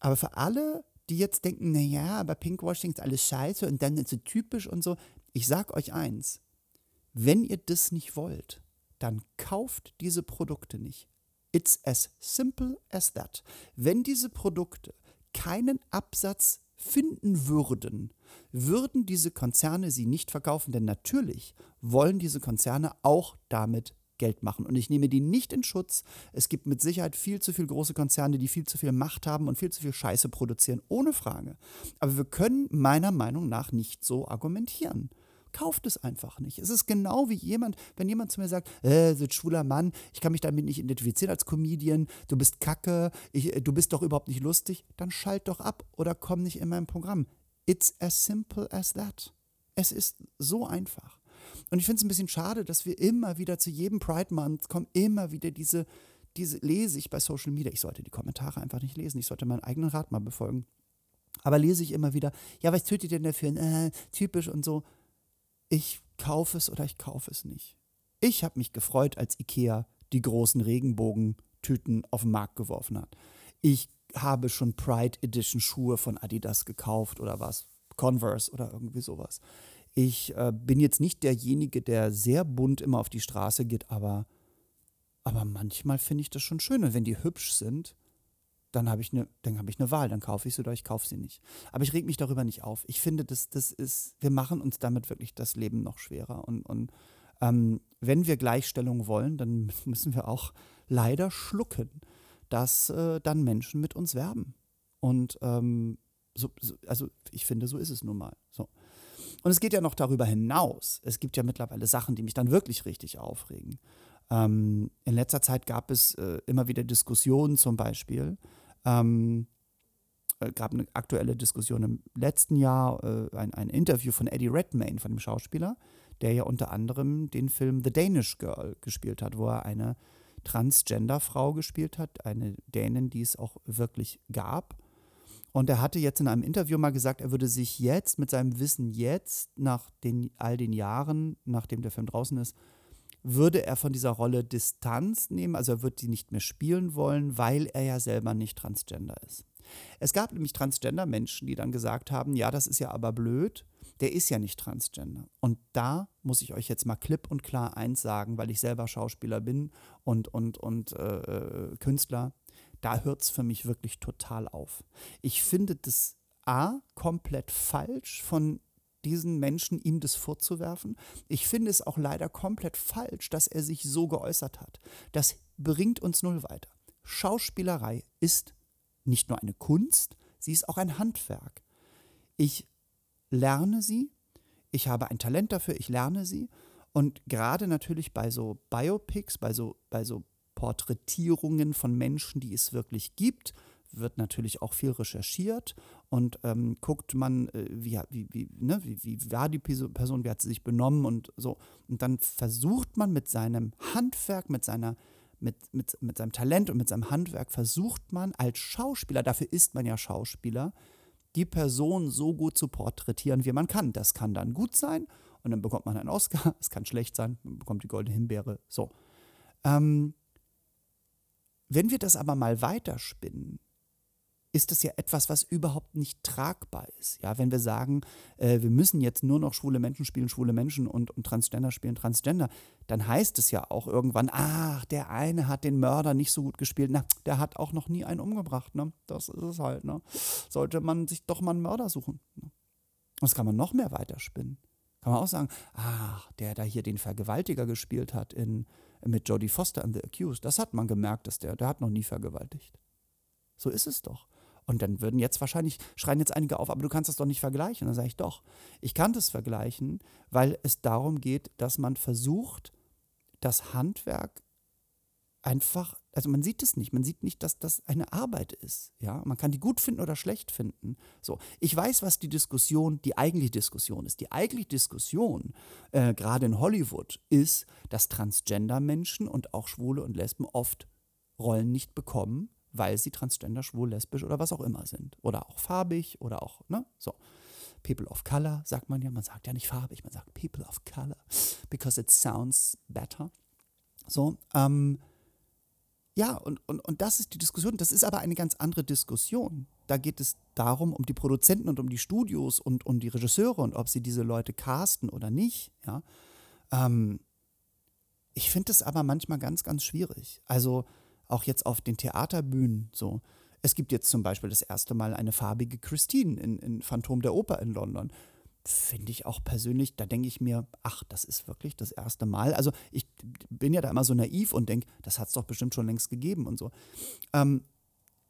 Aber für alle, die jetzt denken, naja, aber Pinkwashing ist alles scheiße und dann ist es typisch und so, ich sag euch eins, wenn ihr das nicht wollt, dann kauft diese Produkte nicht. It's as simple as that. Wenn diese Produkte keinen Absatz finden würden, würden diese Konzerne sie nicht verkaufen. Denn natürlich wollen diese Konzerne auch damit Geld machen. Und ich nehme die nicht in Schutz. Es gibt mit Sicherheit viel zu viele große Konzerne, die viel zu viel Macht haben und viel zu viel Scheiße produzieren, ohne Frage. Aber wir können meiner Meinung nach nicht so argumentieren kauft es einfach nicht. Es ist genau wie jemand, wenn jemand zu mir sagt, äh, so ein schwuler Mann, ich kann mich damit nicht identifizieren als Comedian, du bist kacke, ich, äh, du bist doch überhaupt nicht lustig, dann schalt doch ab oder komm nicht in mein Programm. It's as simple as that. Es ist so einfach. Und ich finde es ein bisschen schade, dass wir immer wieder zu jedem Pride Month kommen, immer wieder diese, diese lese ich bei Social Media. Ich sollte die Kommentare einfach nicht lesen. Ich sollte meinen eigenen Rat mal befolgen. Aber lese ich immer wieder, ja, was tut ihr denn dafür? Äh, typisch und so ich kaufe es oder ich kaufe es nicht. Ich habe mich gefreut, als IKEA die großen Regenbogentüten auf den Markt geworfen hat. Ich habe schon Pride Edition Schuhe von Adidas gekauft oder was, Converse oder irgendwie sowas. Ich äh, bin jetzt nicht derjenige, der sehr bunt immer auf die Straße geht, aber, aber manchmal finde ich das schon schön. Und wenn die hübsch sind, dann habe ich eine, ich eine Wahl, dann kaufe ich sie oder ich kaufe sie nicht. Aber ich reg mich darüber nicht auf. Ich finde, das, das ist, wir machen uns damit wirklich das Leben noch schwerer. Und, und ähm, wenn wir Gleichstellung wollen, dann [laughs] müssen wir auch leider schlucken, dass äh, dann Menschen mit uns werben. Und ähm, so, so, also ich finde, so ist es nun mal. So. Und es geht ja noch darüber hinaus. Es gibt ja mittlerweile Sachen, die mich dann wirklich richtig aufregen. Ähm, in letzter Zeit gab es äh, immer wieder Diskussionen zum Beispiel, ähm, äh, gab eine aktuelle Diskussion im letzten Jahr, äh, ein, ein Interview von Eddie Redmayne, von dem Schauspieler, der ja unter anderem den Film The Danish Girl gespielt hat, wo er eine Transgender-Frau gespielt hat, eine Dänin, die es auch wirklich gab. Und er hatte jetzt in einem Interview mal gesagt, er würde sich jetzt mit seinem Wissen jetzt, nach den, all den Jahren, nachdem der Film draußen ist, würde er von dieser Rolle Distanz nehmen, also er wird die nicht mehr spielen wollen, weil er ja selber nicht transgender ist. Es gab nämlich Transgender-Menschen, die dann gesagt haben, ja, das ist ja aber blöd, der ist ja nicht transgender. Und da muss ich euch jetzt mal klipp und klar eins sagen, weil ich selber Schauspieler bin und, und, und äh, äh Künstler, da hört es für mich wirklich total auf. Ich finde das A komplett falsch von diesen Menschen ihm das vorzuwerfen. Ich finde es auch leider komplett falsch, dass er sich so geäußert hat. Das bringt uns null weiter. Schauspielerei ist nicht nur eine Kunst, sie ist auch ein Handwerk. Ich lerne sie, ich habe ein Talent dafür, ich lerne sie. Und gerade natürlich bei so Biopics, bei so, bei so Porträtierungen von Menschen, die es wirklich gibt, wird natürlich auch viel recherchiert und ähm, guckt man, äh, wie, wie, wie, ne, wie, wie war die Person, wie hat sie sich benommen und so. Und dann versucht man mit seinem Handwerk, mit seiner mit, mit, mit seinem Talent und mit seinem Handwerk versucht man als Schauspieler, dafür ist man ja Schauspieler, die Person so gut zu porträtieren, wie man kann. Das kann dann gut sein und dann bekommt man einen Oscar. [laughs] Es kann schlecht sein, man bekommt die goldene Himbeere. So. Ähm, wenn wir das aber mal weiterspinnen, ist das ja etwas, was überhaupt nicht tragbar ist. Ja, wenn wir sagen, äh, wir müssen jetzt nur noch schwule Menschen spielen, schwule Menschen und, und Transgender spielen Transgender, dann heißt es ja auch irgendwann, ach, der eine hat den Mörder nicht so gut gespielt, na, der hat auch noch nie einen umgebracht, ne? Das ist es halt, ne? Sollte man sich doch mal einen Mörder suchen. Ne? Das kann man noch mehr weiterspinnen. Kann man auch sagen, ach, der da hier den Vergewaltiger gespielt hat in, mit Jodie Foster in The Accused, das hat man gemerkt, dass der, der hat noch nie vergewaltigt. So ist es doch. Und dann würden jetzt wahrscheinlich, schreien jetzt einige auf, aber du kannst das doch nicht vergleichen. dann sage ich doch, ich kann das vergleichen, weil es darum geht, dass man versucht, das Handwerk einfach, also man sieht es nicht, man sieht nicht, dass das eine Arbeit ist. Ja, man kann die gut finden oder schlecht finden. So, ich weiß, was die Diskussion, die eigentliche Diskussion ist. Die eigentliche Diskussion, äh, gerade in Hollywood, ist, dass Transgender-Menschen und auch Schwule und Lesben oft Rollen nicht bekommen, weil sie transgender, schwul, lesbisch oder was auch immer sind. Oder auch farbig oder auch, ne? So. People of Color sagt man ja, man sagt ja nicht farbig, man sagt People of Color, because it sounds better. So, ähm, ja, und, und, und das ist die Diskussion. Das ist aber eine ganz andere Diskussion. Da geht es darum, um die Produzenten und um die Studios und um die Regisseure und ob sie diese Leute casten oder nicht. Ja. Ähm, ich finde es aber manchmal ganz, ganz schwierig. Also, auch jetzt auf den Theaterbühnen so. Es gibt jetzt zum Beispiel das erste Mal eine farbige Christine in, in Phantom der Oper in London. Finde ich auch persönlich, da denke ich mir, ach, das ist wirklich das erste Mal. Also ich bin ja da immer so naiv und denke, das hat es doch bestimmt schon längst gegeben und so. Ähm,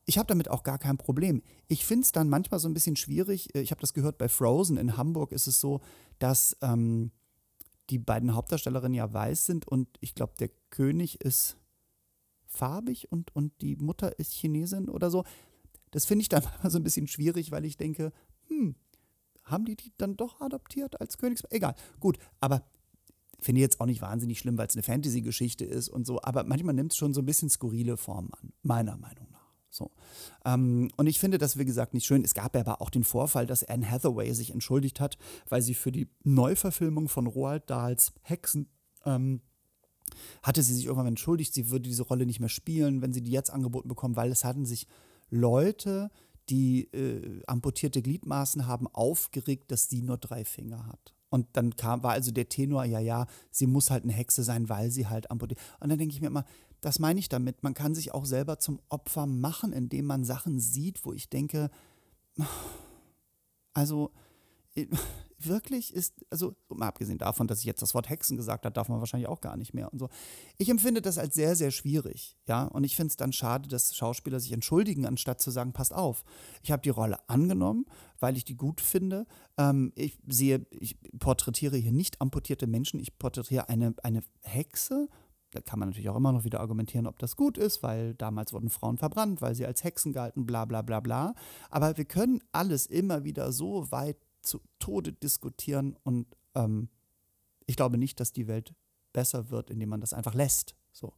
ich habe damit auch gar kein Problem. Ich finde es dann manchmal so ein bisschen schwierig. Ich habe das gehört bei Frozen in Hamburg ist es so, dass ähm, die beiden Hauptdarstellerinnen ja weiß sind und ich glaube, der König ist farbig und, und die Mutter ist Chinesin oder so. Das finde ich dann [laughs] mal so ein bisschen schwierig, weil ich denke, hm, haben die die dann doch adoptiert als Königs... Egal, gut, aber finde ich jetzt auch nicht wahnsinnig schlimm, weil es eine Fantasy-Geschichte ist und so, aber manchmal nimmt es schon so ein bisschen skurrile Formen an, meiner Meinung nach. So. Ähm, und ich finde das, wie gesagt, nicht schön. Es gab ja aber auch den Vorfall, dass Anne Hathaway sich entschuldigt hat, weil sie für die Neuverfilmung von Roald Dahls Hexen ähm, hatte sie sich irgendwann entschuldigt, sie würde diese Rolle nicht mehr spielen, wenn sie die jetzt angeboten bekommen, weil es hatten sich Leute, die äh, amputierte Gliedmaßen haben, aufgeregt, dass sie nur drei Finger hat. Und dann kam, war also der Tenor, ja, ja, sie muss halt eine Hexe sein, weil sie halt amputiert. Und dann denke ich mir immer, das meine ich damit. Man kann sich auch selber zum Opfer machen, indem man Sachen sieht, wo ich denke, [sighs] also wirklich ist, also mal abgesehen davon, dass ich jetzt das Wort Hexen gesagt habe, darf man wahrscheinlich auch gar nicht mehr und so. Ich empfinde das als sehr, sehr schwierig, ja, und ich finde es dann schade, dass Schauspieler sich entschuldigen, anstatt zu sagen, passt auf, ich habe die Rolle angenommen, weil ich die gut finde. Ähm, ich sehe, ich porträtiere hier nicht amputierte Menschen, ich porträtiere eine, eine Hexe, da kann man natürlich auch immer noch wieder argumentieren, ob das gut ist, weil damals wurden Frauen verbrannt, weil sie als Hexen galten, bla bla bla bla. Aber wir können alles immer wieder so weit zu Tode diskutieren und ähm, ich glaube nicht, dass die Welt besser wird, indem man das einfach lässt. So.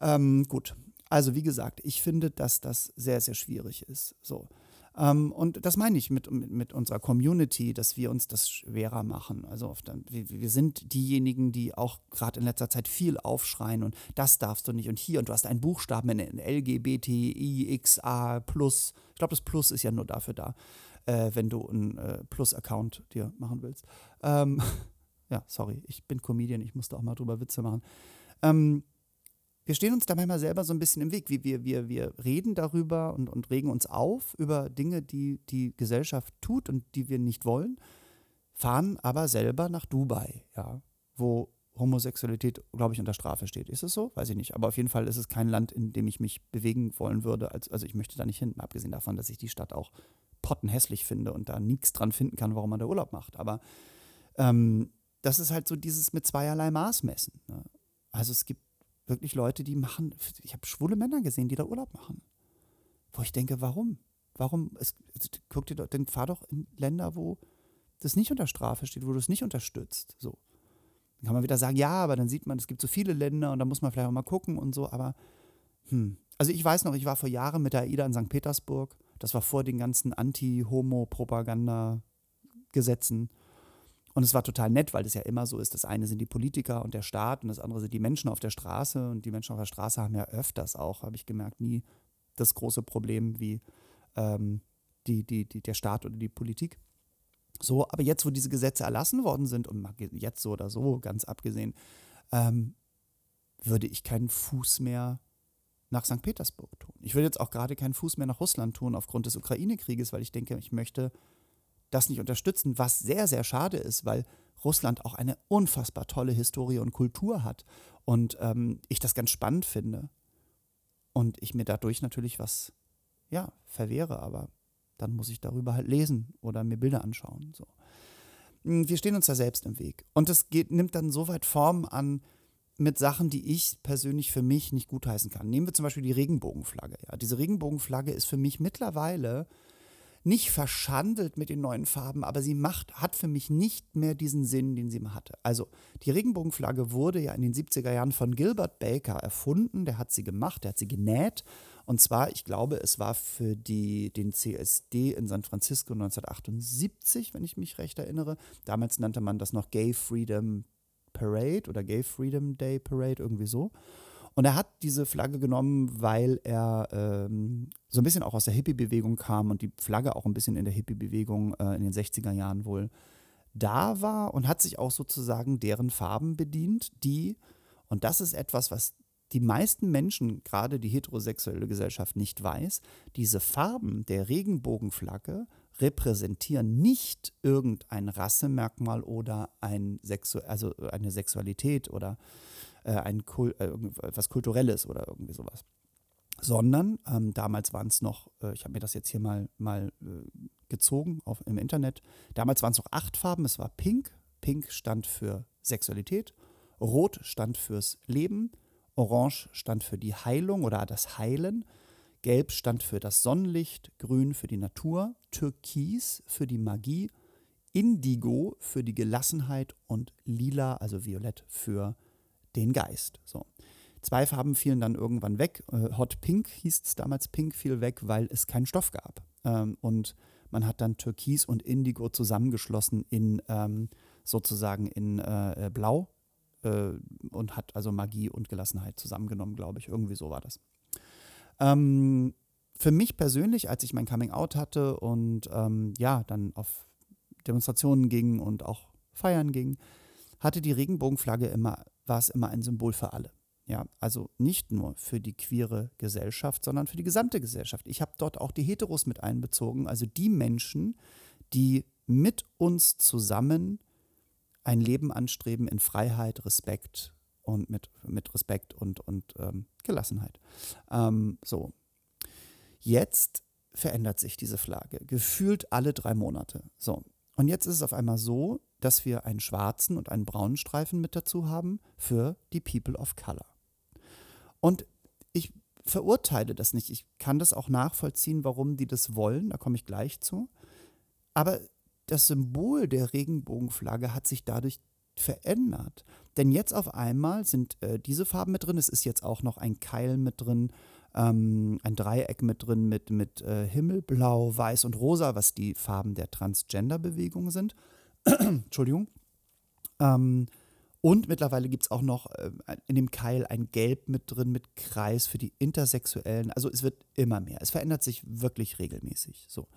Ähm, gut. Also wie gesagt, ich finde, dass das sehr, sehr schwierig ist. So. Ähm, und das meine ich mit, mit, mit, unserer Community, dass wir uns das schwerer machen. Also oft, wir, wir sind diejenigen, die auch gerade in letzter Zeit viel aufschreien und das darfst du nicht und hier und du hast einen Buchstaben in, LGBTIXA plus. Ich glaube, das Plus ist ja nur dafür da, äh, wenn du einen äh, Plus-Account dir machen willst. Ähm, [laughs] ja, sorry, ich bin Comedian, ich musste auch mal drüber Witze machen. Ähm, wir stehen uns da manchmal selber so ein bisschen im Weg. Wir, wir, wir, wir reden darüber und, und regen uns auf über Dinge, die die Gesellschaft tut und die wir nicht wollen, fahren aber selber nach Dubai, ja, wo Homosexualität, glaube ich, unter Strafe steht. Ist es so? Weiß ich nicht. Aber auf jeden Fall ist es kein Land, in dem ich mich bewegen wollen würde. Als, also ich möchte da nicht hin, abgesehen davon, dass ich die Stadt auch pottenhässlich finde und da nichts dran finden kann, warum man da Urlaub macht. Aber ähm, das ist halt so dieses mit zweierlei Maß messen. Ne? Also es gibt wirklich Leute, die machen, ich habe schwule Männer gesehen, die da Urlaub machen. Wo ich denke, warum? Warum? Es, guck dir doch, dann fahr doch in Länder, wo das nicht unter Strafe steht, wo du es nicht unterstützt. So. Dann kann man wieder sagen, ja, aber dann sieht man, es gibt so viele Länder und da muss man vielleicht auch mal gucken und so, aber hm. Also ich weiß noch, ich war vor Jahren mit der AIDA in St. Petersburg. Das war vor den ganzen Anti-Homo-Propaganda-Gesetzen. Und es war total nett, weil es ja immer so ist, das eine sind die Politiker und der Staat und das andere sind die Menschen auf der Straße. Und die Menschen auf der Straße haben ja öfters auch, habe ich gemerkt, nie das große Problem wie ähm, die, die, die, der Staat oder die Politik. So, aber jetzt, wo diese Gesetze erlassen worden sind, und jetzt so oder so, ganz abgesehen, ähm, würde ich keinen Fuß mehr nach St. Petersburg tun. Ich würde jetzt auch gerade keinen Fuß mehr nach Russland tun aufgrund des Ukraine-Krieges, weil ich denke, ich möchte das nicht unterstützen, was sehr, sehr schade ist, weil Russland auch eine unfassbar tolle Historie und Kultur hat und ähm, ich das ganz spannend finde und ich mir dadurch natürlich was, ja, verwehre, aber dann muss ich darüber halt lesen oder mir Bilder anschauen. So. Hm, wir stehen uns da selbst im Weg und das geht, nimmt dann so weit Form an, mit Sachen, die ich persönlich für mich nicht gutheißen kann. Nehmen wir zum Beispiel die Regenbogenflagge. Ja, diese Regenbogenflagge ist für mich mittlerweile nicht verschandelt mit den neuen Farben, aber sie macht, hat für mich nicht mehr diesen Sinn, den sie mal hatte. Also, die Regenbogenflagge wurde ja in den 70er Jahren von Gilbert Baker erfunden. Der hat sie gemacht, der hat sie genäht. Und zwar, ich glaube, es war für die, den CSD in San Francisco 1978, wenn ich mich recht erinnere. Damals nannte man das noch Gay Freedom Parade oder Gay Freedom Day Parade, irgendwie so. Und er hat diese Flagge genommen, weil er ähm, so ein bisschen auch aus der Hippie-Bewegung kam und die Flagge auch ein bisschen in der Hippie-Bewegung äh, in den 60er Jahren wohl da war und hat sich auch sozusagen deren Farben bedient, die, und das ist etwas, was die meisten Menschen, gerade die heterosexuelle Gesellschaft, nicht weiß, diese Farben der Regenbogenflagge repräsentieren nicht irgendein Rassemerkmal oder ein Sexu also eine Sexualität oder äh, ein Kul äh, was Kulturelles oder irgendwie sowas. Sondern ähm, damals waren es noch, äh, ich habe mir das jetzt hier mal, mal äh, gezogen auf, im Internet, damals waren es noch acht Farben, es war Pink, Pink stand für Sexualität, Rot stand fürs Leben, Orange stand für die Heilung oder das Heilen, Gelb stand für das Sonnenlicht, Grün für die Natur, Türkis für die Magie, Indigo für die Gelassenheit und Lila, also Violett, für den Geist. So. Zwei Farben fielen dann irgendwann weg. Äh, Hot Pink hieß es damals, Pink fiel weg, weil es keinen Stoff gab. Ähm, und man hat dann Türkis und Indigo zusammengeschlossen in ähm, sozusagen in äh, Blau äh, und hat also Magie und Gelassenheit zusammengenommen, glaube ich. Irgendwie so war das. Ähm, für mich persönlich, als ich mein Coming Out hatte und ähm, ja, dann auf Demonstrationen ging und auch feiern ging, hatte die Regenbogenflagge immer, war es immer ein Symbol für alle. Ja, also nicht nur für die queere Gesellschaft, sondern für die gesamte Gesellschaft. Ich habe dort auch die Heteros mit einbezogen, also die Menschen, die mit uns zusammen ein Leben anstreben in Freiheit, Respekt und mit, mit Respekt und, und ähm, Gelassenheit. Ähm, so. Jetzt verändert sich diese Flagge, gefühlt alle drei Monate. So. Und jetzt ist es auf einmal so, dass wir einen schwarzen und einen braunen Streifen mit dazu haben für die People of Color. Und ich verurteile das nicht. Ich kann das auch nachvollziehen, warum die das wollen. Da komme ich gleich zu. Aber das Symbol der Regenbogenflagge hat sich dadurch verändert. Denn jetzt auf einmal sind äh, diese Farben mit drin. Es ist jetzt auch noch ein Keil mit drin, ähm, ein Dreieck mit drin mit, mit äh, Himmelblau, Weiß und Rosa, was die Farben der Transgender-Bewegung sind. [clears throat] Entschuldigung. Ähm, und mittlerweile gibt es auch noch äh, in dem Keil ein Gelb mit drin, mit Kreis für die Intersexuellen. Also es wird immer mehr. Es verändert sich wirklich regelmäßig. So.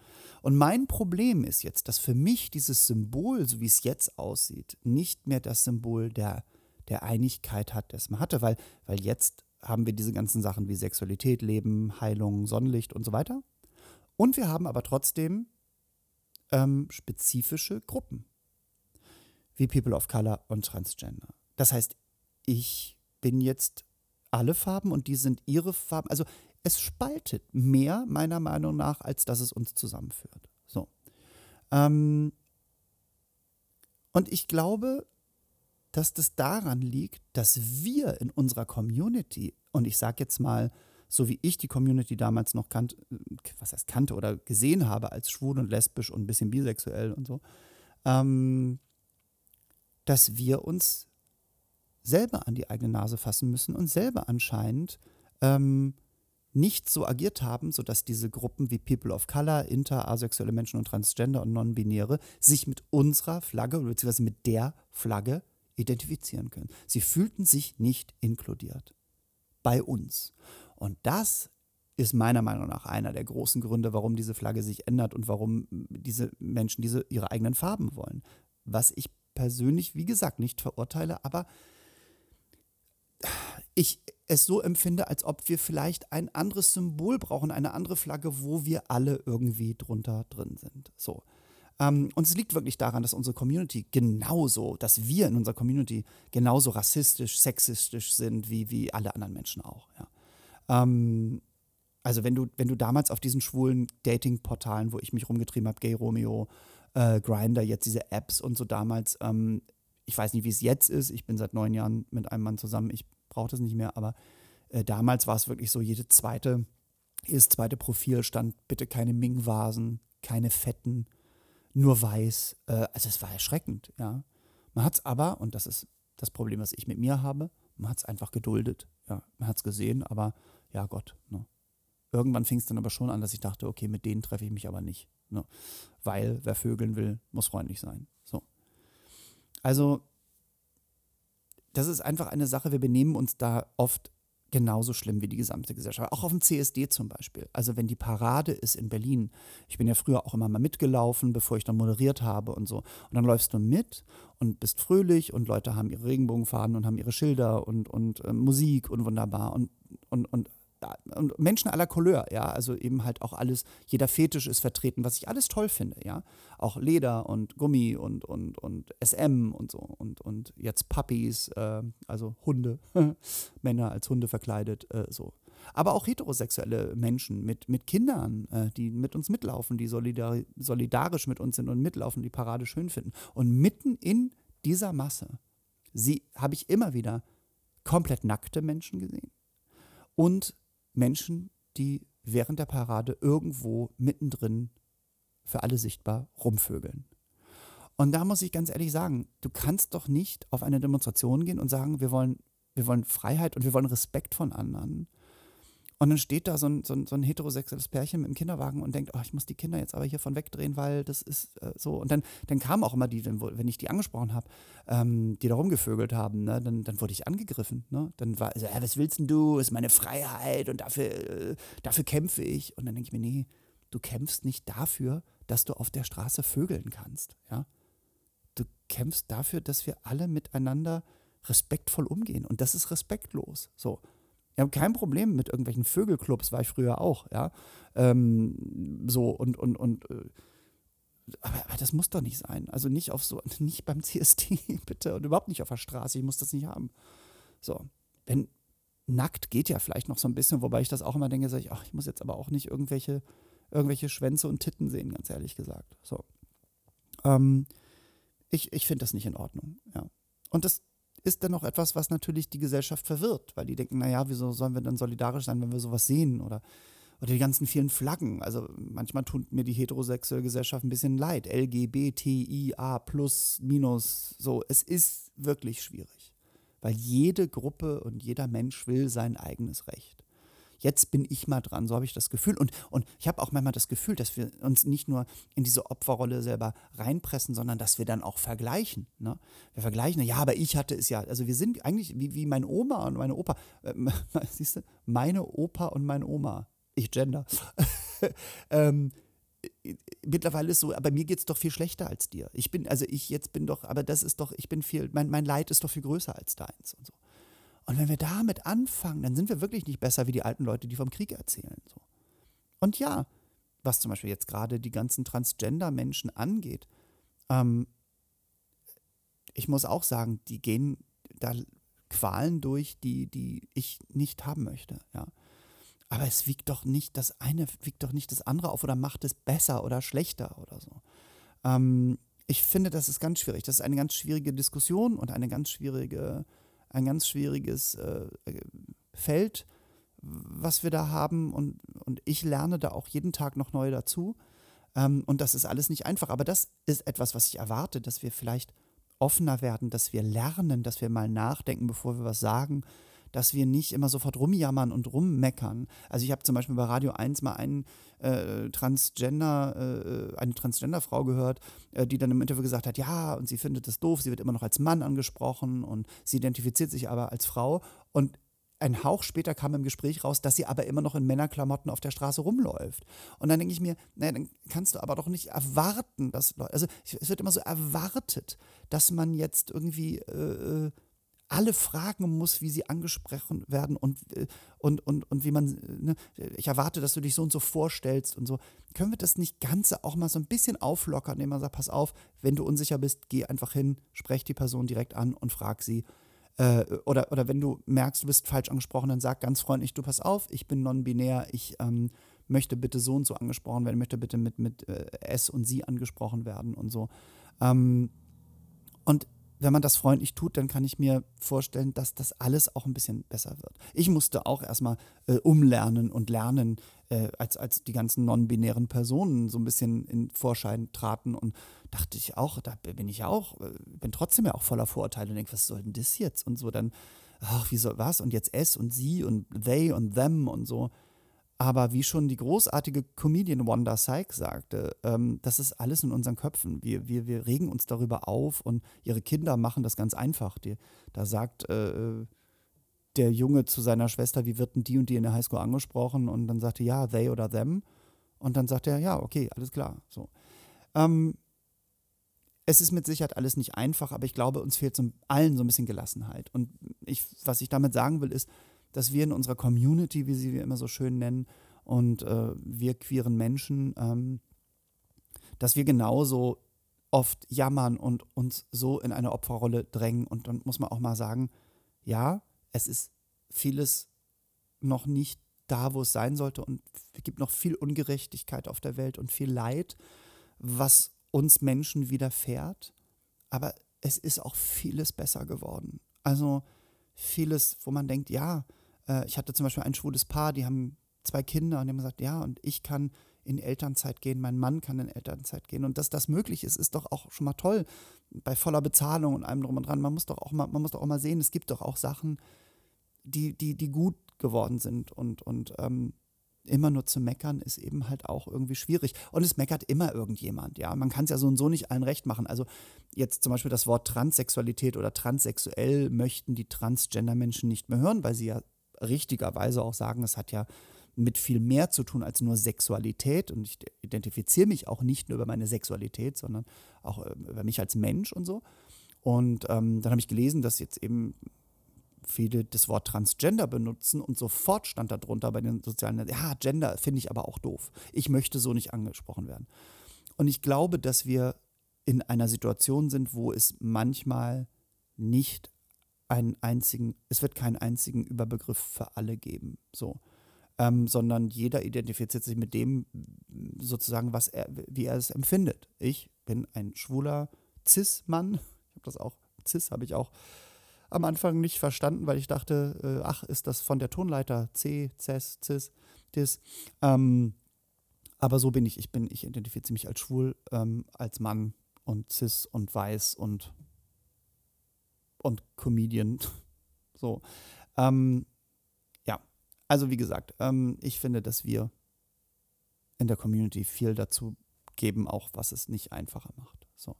Und mein Problem ist jetzt, dass für mich dieses Symbol, so wie es jetzt aussieht, nicht mehr das Symbol der, der Einigkeit hat, das man hatte, weil, weil jetzt haben wir diese ganzen Sachen wie Sexualität, Leben, Heilung, Sonnenlicht und so weiter. Und wir haben aber trotzdem ähm, spezifische Gruppen wie People of Color und Transgender. Das heißt, ich bin jetzt alle Farben und die sind ihre Farben. Also es spaltet mehr, meiner Meinung nach, als dass es uns zusammenführt. So. Ähm und ich glaube, dass das daran liegt, dass wir in unserer Community, und ich sage jetzt mal, so wie ich die Community damals noch kannte, was heißt kannte oder gesehen habe als schwul und lesbisch und ein bisschen bisexuell und so, ähm, dass wir uns selber an die eigene Nase fassen müssen und selber anscheinend ähm, nicht so agiert haben, sodass diese Gruppen wie People of Color, Inter, asexuelle Menschen und Transgender und Non-Binäre sich mit unserer Flagge bzw. mit der Flagge identifizieren können. Sie fühlten sich nicht inkludiert. Bei uns. Und das ist meiner Meinung nach einer der großen Gründe, warum diese Flagge sich ändert und warum diese Menschen diese ihre eigenen Farben wollen. Was ich persönlich, wie gesagt, nicht verurteile, aber ich es so empfinde, als ob wir vielleicht ein anderes Symbol brauchen, eine andere Flagge, wo wir alle irgendwie drunter drin sind. So. Ähm, und es liegt wirklich daran, dass unsere Community genauso, dass wir in unserer Community genauso rassistisch, sexistisch sind wie, wie alle anderen Menschen auch. Ja. Ähm, also wenn du, wenn du damals auf diesen schwulen Dating-Portalen, wo ich mich rumgetrieben habe, Gay Romeo, äh, Grinder, jetzt diese Apps und so damals. Ähm, ich weiß nicht, wie es jetzt ist. Ich bin seit neun Jahren mit einem Mann zusammen. Ich brauche das nicht mehr, aber äh, damals war es wirklich so, jede zweite, jedes zweite Profil stand bitte keine Ming-Vasen, keine Fetten, nur weiß. Äh, also es war erschreckend, ja. Man hat es aber, und das ist das Problem, was ich mit mir habe, man hat es einfach geduldet. Ja, man hat es gesehen, aber ja Gott. Ne. Irgendwann fing es dann aber schon an, dass ich dachte, okay, mit denen treffe ich mich aber nicht. Ne? Weil wer vögeln will, muss freundlich sein. So. Also, das ist einfach eine Sache, wir benehmen uns da oft genauso schlimm wie die gesamte Gesellschaft. Auch auf dem CSD zum Beispiel. Also wenn die Parade ist in Berlin, ich bin ja früher auch immer mal mitgelaufen, bevor ich dann moderiert habe und so. Und dann läufst du mit und bist fröhlich und Leute haben ihre Regenbogenfahnen und haben ihre Schilder und, und äh, Musik und wunderbar und, und, und und Menschen aller Couleur, ja, also eben halt auch alles, jeder Fetisch ist vertreten, was ich alles toll finde, ja. Auch Leder und Gummi und, und, und SM und so und, und jetzt Puppies, äh, also Hunde, [laughs] Männer als Hunde verkleidet, äh, so. Aber auch heterosexuelle Menschen mit, mit Kindern, äh, die mit uns mitlaufen, die solidar solidarisch mit uns sind und mitlaufen, die Parade schön finden. Und mitten in dieser Masse habe ich immer wieder komplett nackte Menschen gesehen und Menschen, die während der Parade irgendwo mittendrin für alle sichtbar rumvögeln. Und da muss ich ganz ehrlich sagen, du kannst doch nicht auf eine Demonstration gehen und sagen, wir wollen, wir wollen Freiheit und wir wollen Respekt von anderen und dann steht da so ein, so ein, so ein heterosexuelles Pärchen mit dem Kinderwagen und denkt, oh, ich muss die Kinder jetzt aber hiervon wegdrehen, weil das ist äh, so. Und dann, dann kamen auch immer die, wenn ich die angesprochen habe, ähm, die da rumgevögelt haben, ne, dann, dann wurde ich angegriffen. Ne? Dann war so, ja, was willst denn du? Ist meine Freiheit und dafür, äh, dafür kämpfe ich. Und dann denke ich mir, nee, du kämpfst nicht dafür, dass du auf der Straße vögeln kannst. Ja? Du kämpfst dafür, dass wir alle miteinander respektvoll umgehen. Und das ist respektlos. So. Ich habe kein Problem mit irgendwelchen Vögelclubs, war ich früher auch, ja. Ähm, so und, und, und äh, aber, aber, das muss doch nicht sein. Also nicht auf so, [laughs] nicht beim CSD, [laughs] bitte, und überhaupt nicht auf der Straße. Ich muss das nicht haben. So, wenn nackt geht ja vielleicht noch so ein bisschen, wobei ich das auch immer denke, sag ich, ach, ich muss jetzt aber auch nicht irgendwelche, irgendwelche Schwänze und Titten sehen, ganz ehrlich gesagt. So. Ähm, ich, ich finde das nicht in Ordnung. Ja. Und das ist dann auch etwas, was natürlich die Gesellschaft verwirrt, weil die denken, naja, wieso sollen wir dann solidarisch sein, wenn wir sowas sehen? Oder, oder die ganzen vielen Flaggen. Also manchmal tut mir die heterosexuelle Gesellschaft ein bisschen leid. LGBTIA plus, minus, so. Es ist wirklich schwierig. Weil jede Gruppe und jeder Mensch will sein eigenes Recht jetzt bin ich mal dran, so habe ich das Gefühl. Und, und ich habe auch manchmal das Gefühl, dass wir uns nicht nur in diese Opferrolle selber reinpressen, sondern dass wir dann auch vergleichen. Ne? Wir vergleichen, ja, aber ich hatte es ja, also wir sind eigentlich wie, wie meine Oma und meine Opa. Ähm, [laughs] siehst du, meine Opa und meine Oma. Ich gender. [laughs] ähm, mittlerweile ist so, aber mir geht es doch viel schlechter als dir. Ich bin, also ich jetzt bin doch, aber das ist doch, ich bin viel, mein, mein Leid ist doch viel größer als deins und so. Und wenn wir damit anfangen, dann sind wir wirklich nicht besser wie die alten Leute, die vom Krieg erzählen. So. Und ja, was zum Beispiel jetzt gerade die ganzen Transgender-Menschen angeht, ähm, ich muss auch sagen, die gehen da Qualen durch, die, die ich nicht haben möchte. Ja. Aber es wiegt doch nicht, das eine wiegt doch nicht das andere auf oder macht es besser oder schlechter oder so. Ähm, ich finde, das ist ganz schwierig. Das ist eine ganz schwierige Diskussion und eine ganz schwierige ein ganz schwieriges äh, Feld, was wir da haben. Und, und ich lerne da auch jeden Tag noch neu dazu. Ähm, und das ist alles nicht einfach. Aber das ist etwas, was ich erwarte, dass wir vielleicht offener werden, dass wir lernen, dass wir mal nachdenken, bevor wir was sagen, dass wir nicht immer sofort rumjammern und rummeckern. Also ich habe zum Beispiel bei Radio 1 mal einen äh, Transgender, äh, eine Transgender-Frau gehört, äh, die dann im Interview gesagt hat, ja, und sie findet das doof, sie wird immer noch als Mann angesprochen und sie identifiziert sich aber als Frau. Und ein Hauch später kam im Gespräch raus, dass sie aber immer noch in Männerklamotten auf der Straße rumläuft. Und dann denke ich mir, naja, dann kannst du aber doch nicht erwarten, dass Leute, also es wird immer so erwartet, dass man jetzt irgendwie äh, äh alle fragen muss, wie sie angesprochen werden und, äh, und, und, und wie man, ne, ich erwarte, dass du dich so und so vorstellst und so. Können wir das nicht Ganze auch mal so ein bisschen auflockern, indem man sagt, pass auf, wenn du unsicher bist, geh einfach hin, sprech die Person direkt an und frag sie. Äh, oder, oder wenn du merkst, du bist falsch angesprochen, dann sag ganz freundlich, du pass auf, ich bin non-binär, ich ähm, möchte bitte so und so angesprochen werden, möchte bitte mit, mit äh, S und Sie angesprochen werden und so. Ähm, und wenn man das freundlich tut, dann kann ich mir vorstellen, dass das alles auch ein bisschen besser wird. Ich musste auch erstmal äh, umlernen und lernen, äh, als, als die ganzen non-binären Personen so ein bisschen in Vorschein traten und dachte ich auch, da bin ich auch, äh, bin trotzdem ja auch voller Vorurteile und denke, was soll denn das jetzt? Und so dann, ach, wie soll was? Und jetzt es und sie und they und them und so. Aber wie schon die großartige Comedian Wanda Sykes sagte, ähm, das ist alles in unseren Köpfen. Wir, wir, wir regen uns darüber auf und ihre Kinder machen das ganz einfach. Die, da sagt äh, der Junge zu seiner Schwester, wie wird denn die und die in der Highschool angesprochen? Und dann sagt er, ja, they oder them. Und dann sagt er, ja, okay, alles klar. So. Ähm, es ist mit Sicherheit alles nicht einfach, aber ich glaube, uns fehlt so allen so ein bisschen Gelassenheit. Und ich, was ich damit sagen will, ist, dass wir in unserer Community, wie sie wir immer so schön nennen, und äh, wir queeren Menschen, ähm, dass wir genauso oft jammern und uns so in eine Opferrolle drängen. Und dann muss man auch mal sagen, ja, es ist vieles noch nicht da, wo es sein sollte und es gibt noch viel Ungerechtigkeit auf der Welt und viel Leid, was uns Menschen widerfährt. Aber es ist auch vieles besser geworden. Also vieles, wo man denkt, ja, äh, ich hatte zum Beispiel ein schwules Paar, die haben zwei Kinder und die haben gesagt, ja, und ich kann in Elternzeit gehen, mein Mann kann in Elternzeit gehen. Und dass das möglich ist, ist doch auch schon mal toll. Bei voller Bezahlung und allem drum und dran. Man muss doch auch mal, man muss doch auch mal sehen, es gibt doch auch Sachen, die, die, die gut geworden sind. Und, und ähm, immer nur zu meckern ist eben halt auch irgendwie schwierig. Und es meckert immer irgendjemand, ja. Man kann es ja so und so nicht allen recht machen. Also jetzt zum Beispiel das Wort Transsexualität oder transsexuell möchten die Transgender-Menschen nicht mehr hören, weil sie ja richtigerweise auch sagen, es hat ja mit viel mehr zu tun als nur Sexualität. Und ich identifiziere mich auch nicht nur über meine Sexualität, sondern auch äh, über mich als Mensch und so. Und ähm, dann habe ich gelesen, dass jetzt eben viele das Wort Transgender benutzen und sofort stand da drunter bei den sozialen, ja, Gender finde ich aber auch doof. Ich möchte so nicht angesprochen werden. Und ich glaube, dass wir in einer Situation sind, wo es manchmal nicht einen einzigen, es wird keinen einzigen Überbegriff für alle geben, so. Ähm, sondern jeder identifiziert sich mit dem sozusagen, was er, wie er es empfindet. Ich bin ein schwuler, Cis-Mann. Ich habe das auch, Cis habe ich auch am Anfang nicht verstanden, weil ich dachte, äh, ach, ist das von der Tonleiter C, Cis, Cis, Dis. Ähm, aber so bin ich. Ich bin, ich identifiziere mich als schwul, ähm, als Mann und cis und weiß und und Comedian. [laughs] so. Ähm, ja, also wie gesagt, ähm, ich finde, dass wir in der Community viel dazu geben, auch was es nicht einfacher macht. So.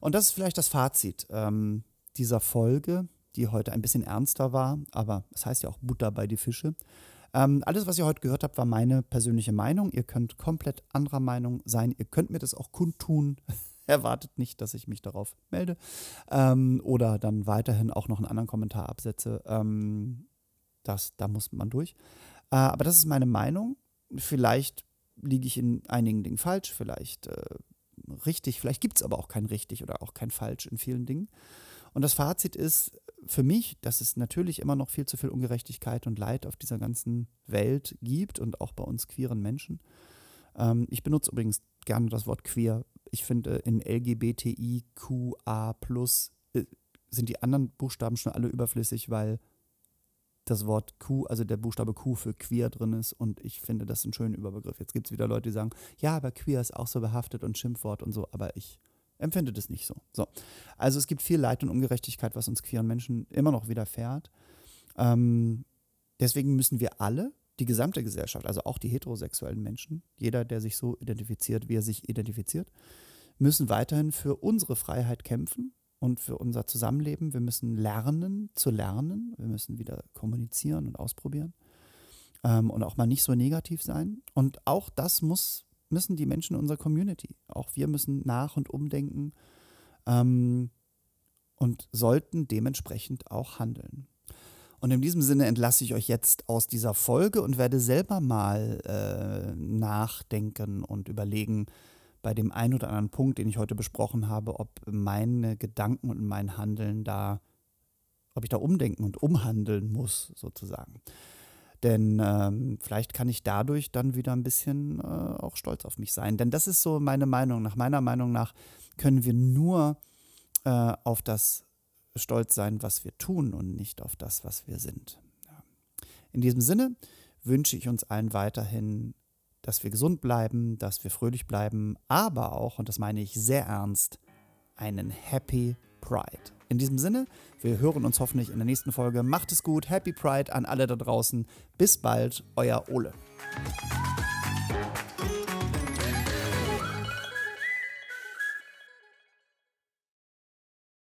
Und das ist vielleicht das Fazit ähm, dieser Folge, die heute ein bisschen ernster war, aber es heißt ja auch Butter bei die Fische. Ähm, alles, was ihr heute gehört habt, war meine persönliche Meinung. Ihr könnt komplett anderer Meinung sein. Ihr könnt mir das auch kundtun. [laughs] Erwartet nicht, dass ich mich darauf melde. Ähm, oder dann weiterhin auch noch einen anderen Kommentar absetze. Ähm, das, da muss man durch. Äh, aber das ist meine Meinung. Vielleicht liege ich in einigen Dingen falsch, vielleicht äh, richtig, vielleicht gibt es aber auch kein richtig oder auch kein falsch in vielen Dingen. Und das Fazit ist für mich, dass es natürlich immer noch viel zu viel Ungerechtigkeit und Leid auf dieser ganzen Welt gibt und auch bei uns queeren Menschen. Ähm, ich benutze übrigens gerne das Wort queer. Ich finde, in LGBTIQA äh, sind die anderen Buchstaben schon alle überflüssig, weil das Wort Q, also der Buchstabe Q für queer drin ist und ich finde das ein schöner Überbegriff. Jetzt gibt es wieder Leute, die sagen, ja, aber queer ist auch so behaftet und Schimpfwort und so, aber ich empfinde das nicht so. so. Also es gibt viel Leid und Ungerechtigkeit, was uns queeren Menschen immer noch widerfährt. Ähm, deswegen müssen wir alle, die gesamte Gesellschaft, also auch die heterosexuellen Menschen, jeder, der sich so identifiziert, wie er sich identifiziert, müssen weiterhin für unsere Freiheit kämpfen und für unser Zusammenleben. Wir müssen lernen zu lernen. Wir müssen wieder kommunizieren und ausprobieren. Ähm, und auch mal nicht so negativ sein. Und auch das muss müssen die Menschen in unserer Community. Auch wir müssen nach und umdenken ähm, und sollten dementsprechend auch handeln. Und in diesem Sinne entlasse ich euch jetzt aus dieser Folge und werde selber mal äh, nachdenken und überlegen bei dem einen oder anderen Punkt, den ich heute besprochen habe, ob meine Gedanken und mein Handeln da, ob ich da umdenken und umhandeln muss, sozusagen. Denn ähm, vielleicht kann ich dadurch dann wieder ein bisschen äh, auch stolz auf mich sein. Denn das ist so meine Meinung. Nach meiner Meinung nach können wir nur äh, auf das stolz sein, was wir tun und nicht auf das, was wir sind. In diesem Sinne wünsche ich uns allen weiterhin, dass wir gesund bleiben, dass wir fröhlich bleiben, aber auch, und das meine ich sehr ernst, einen Happy Pride. In diesem Sinne, wir hören uns hoffentlich in der nächsten Folge. Macht es gut, Happy Pride an alle da draußen. Bis bald, euer Ole.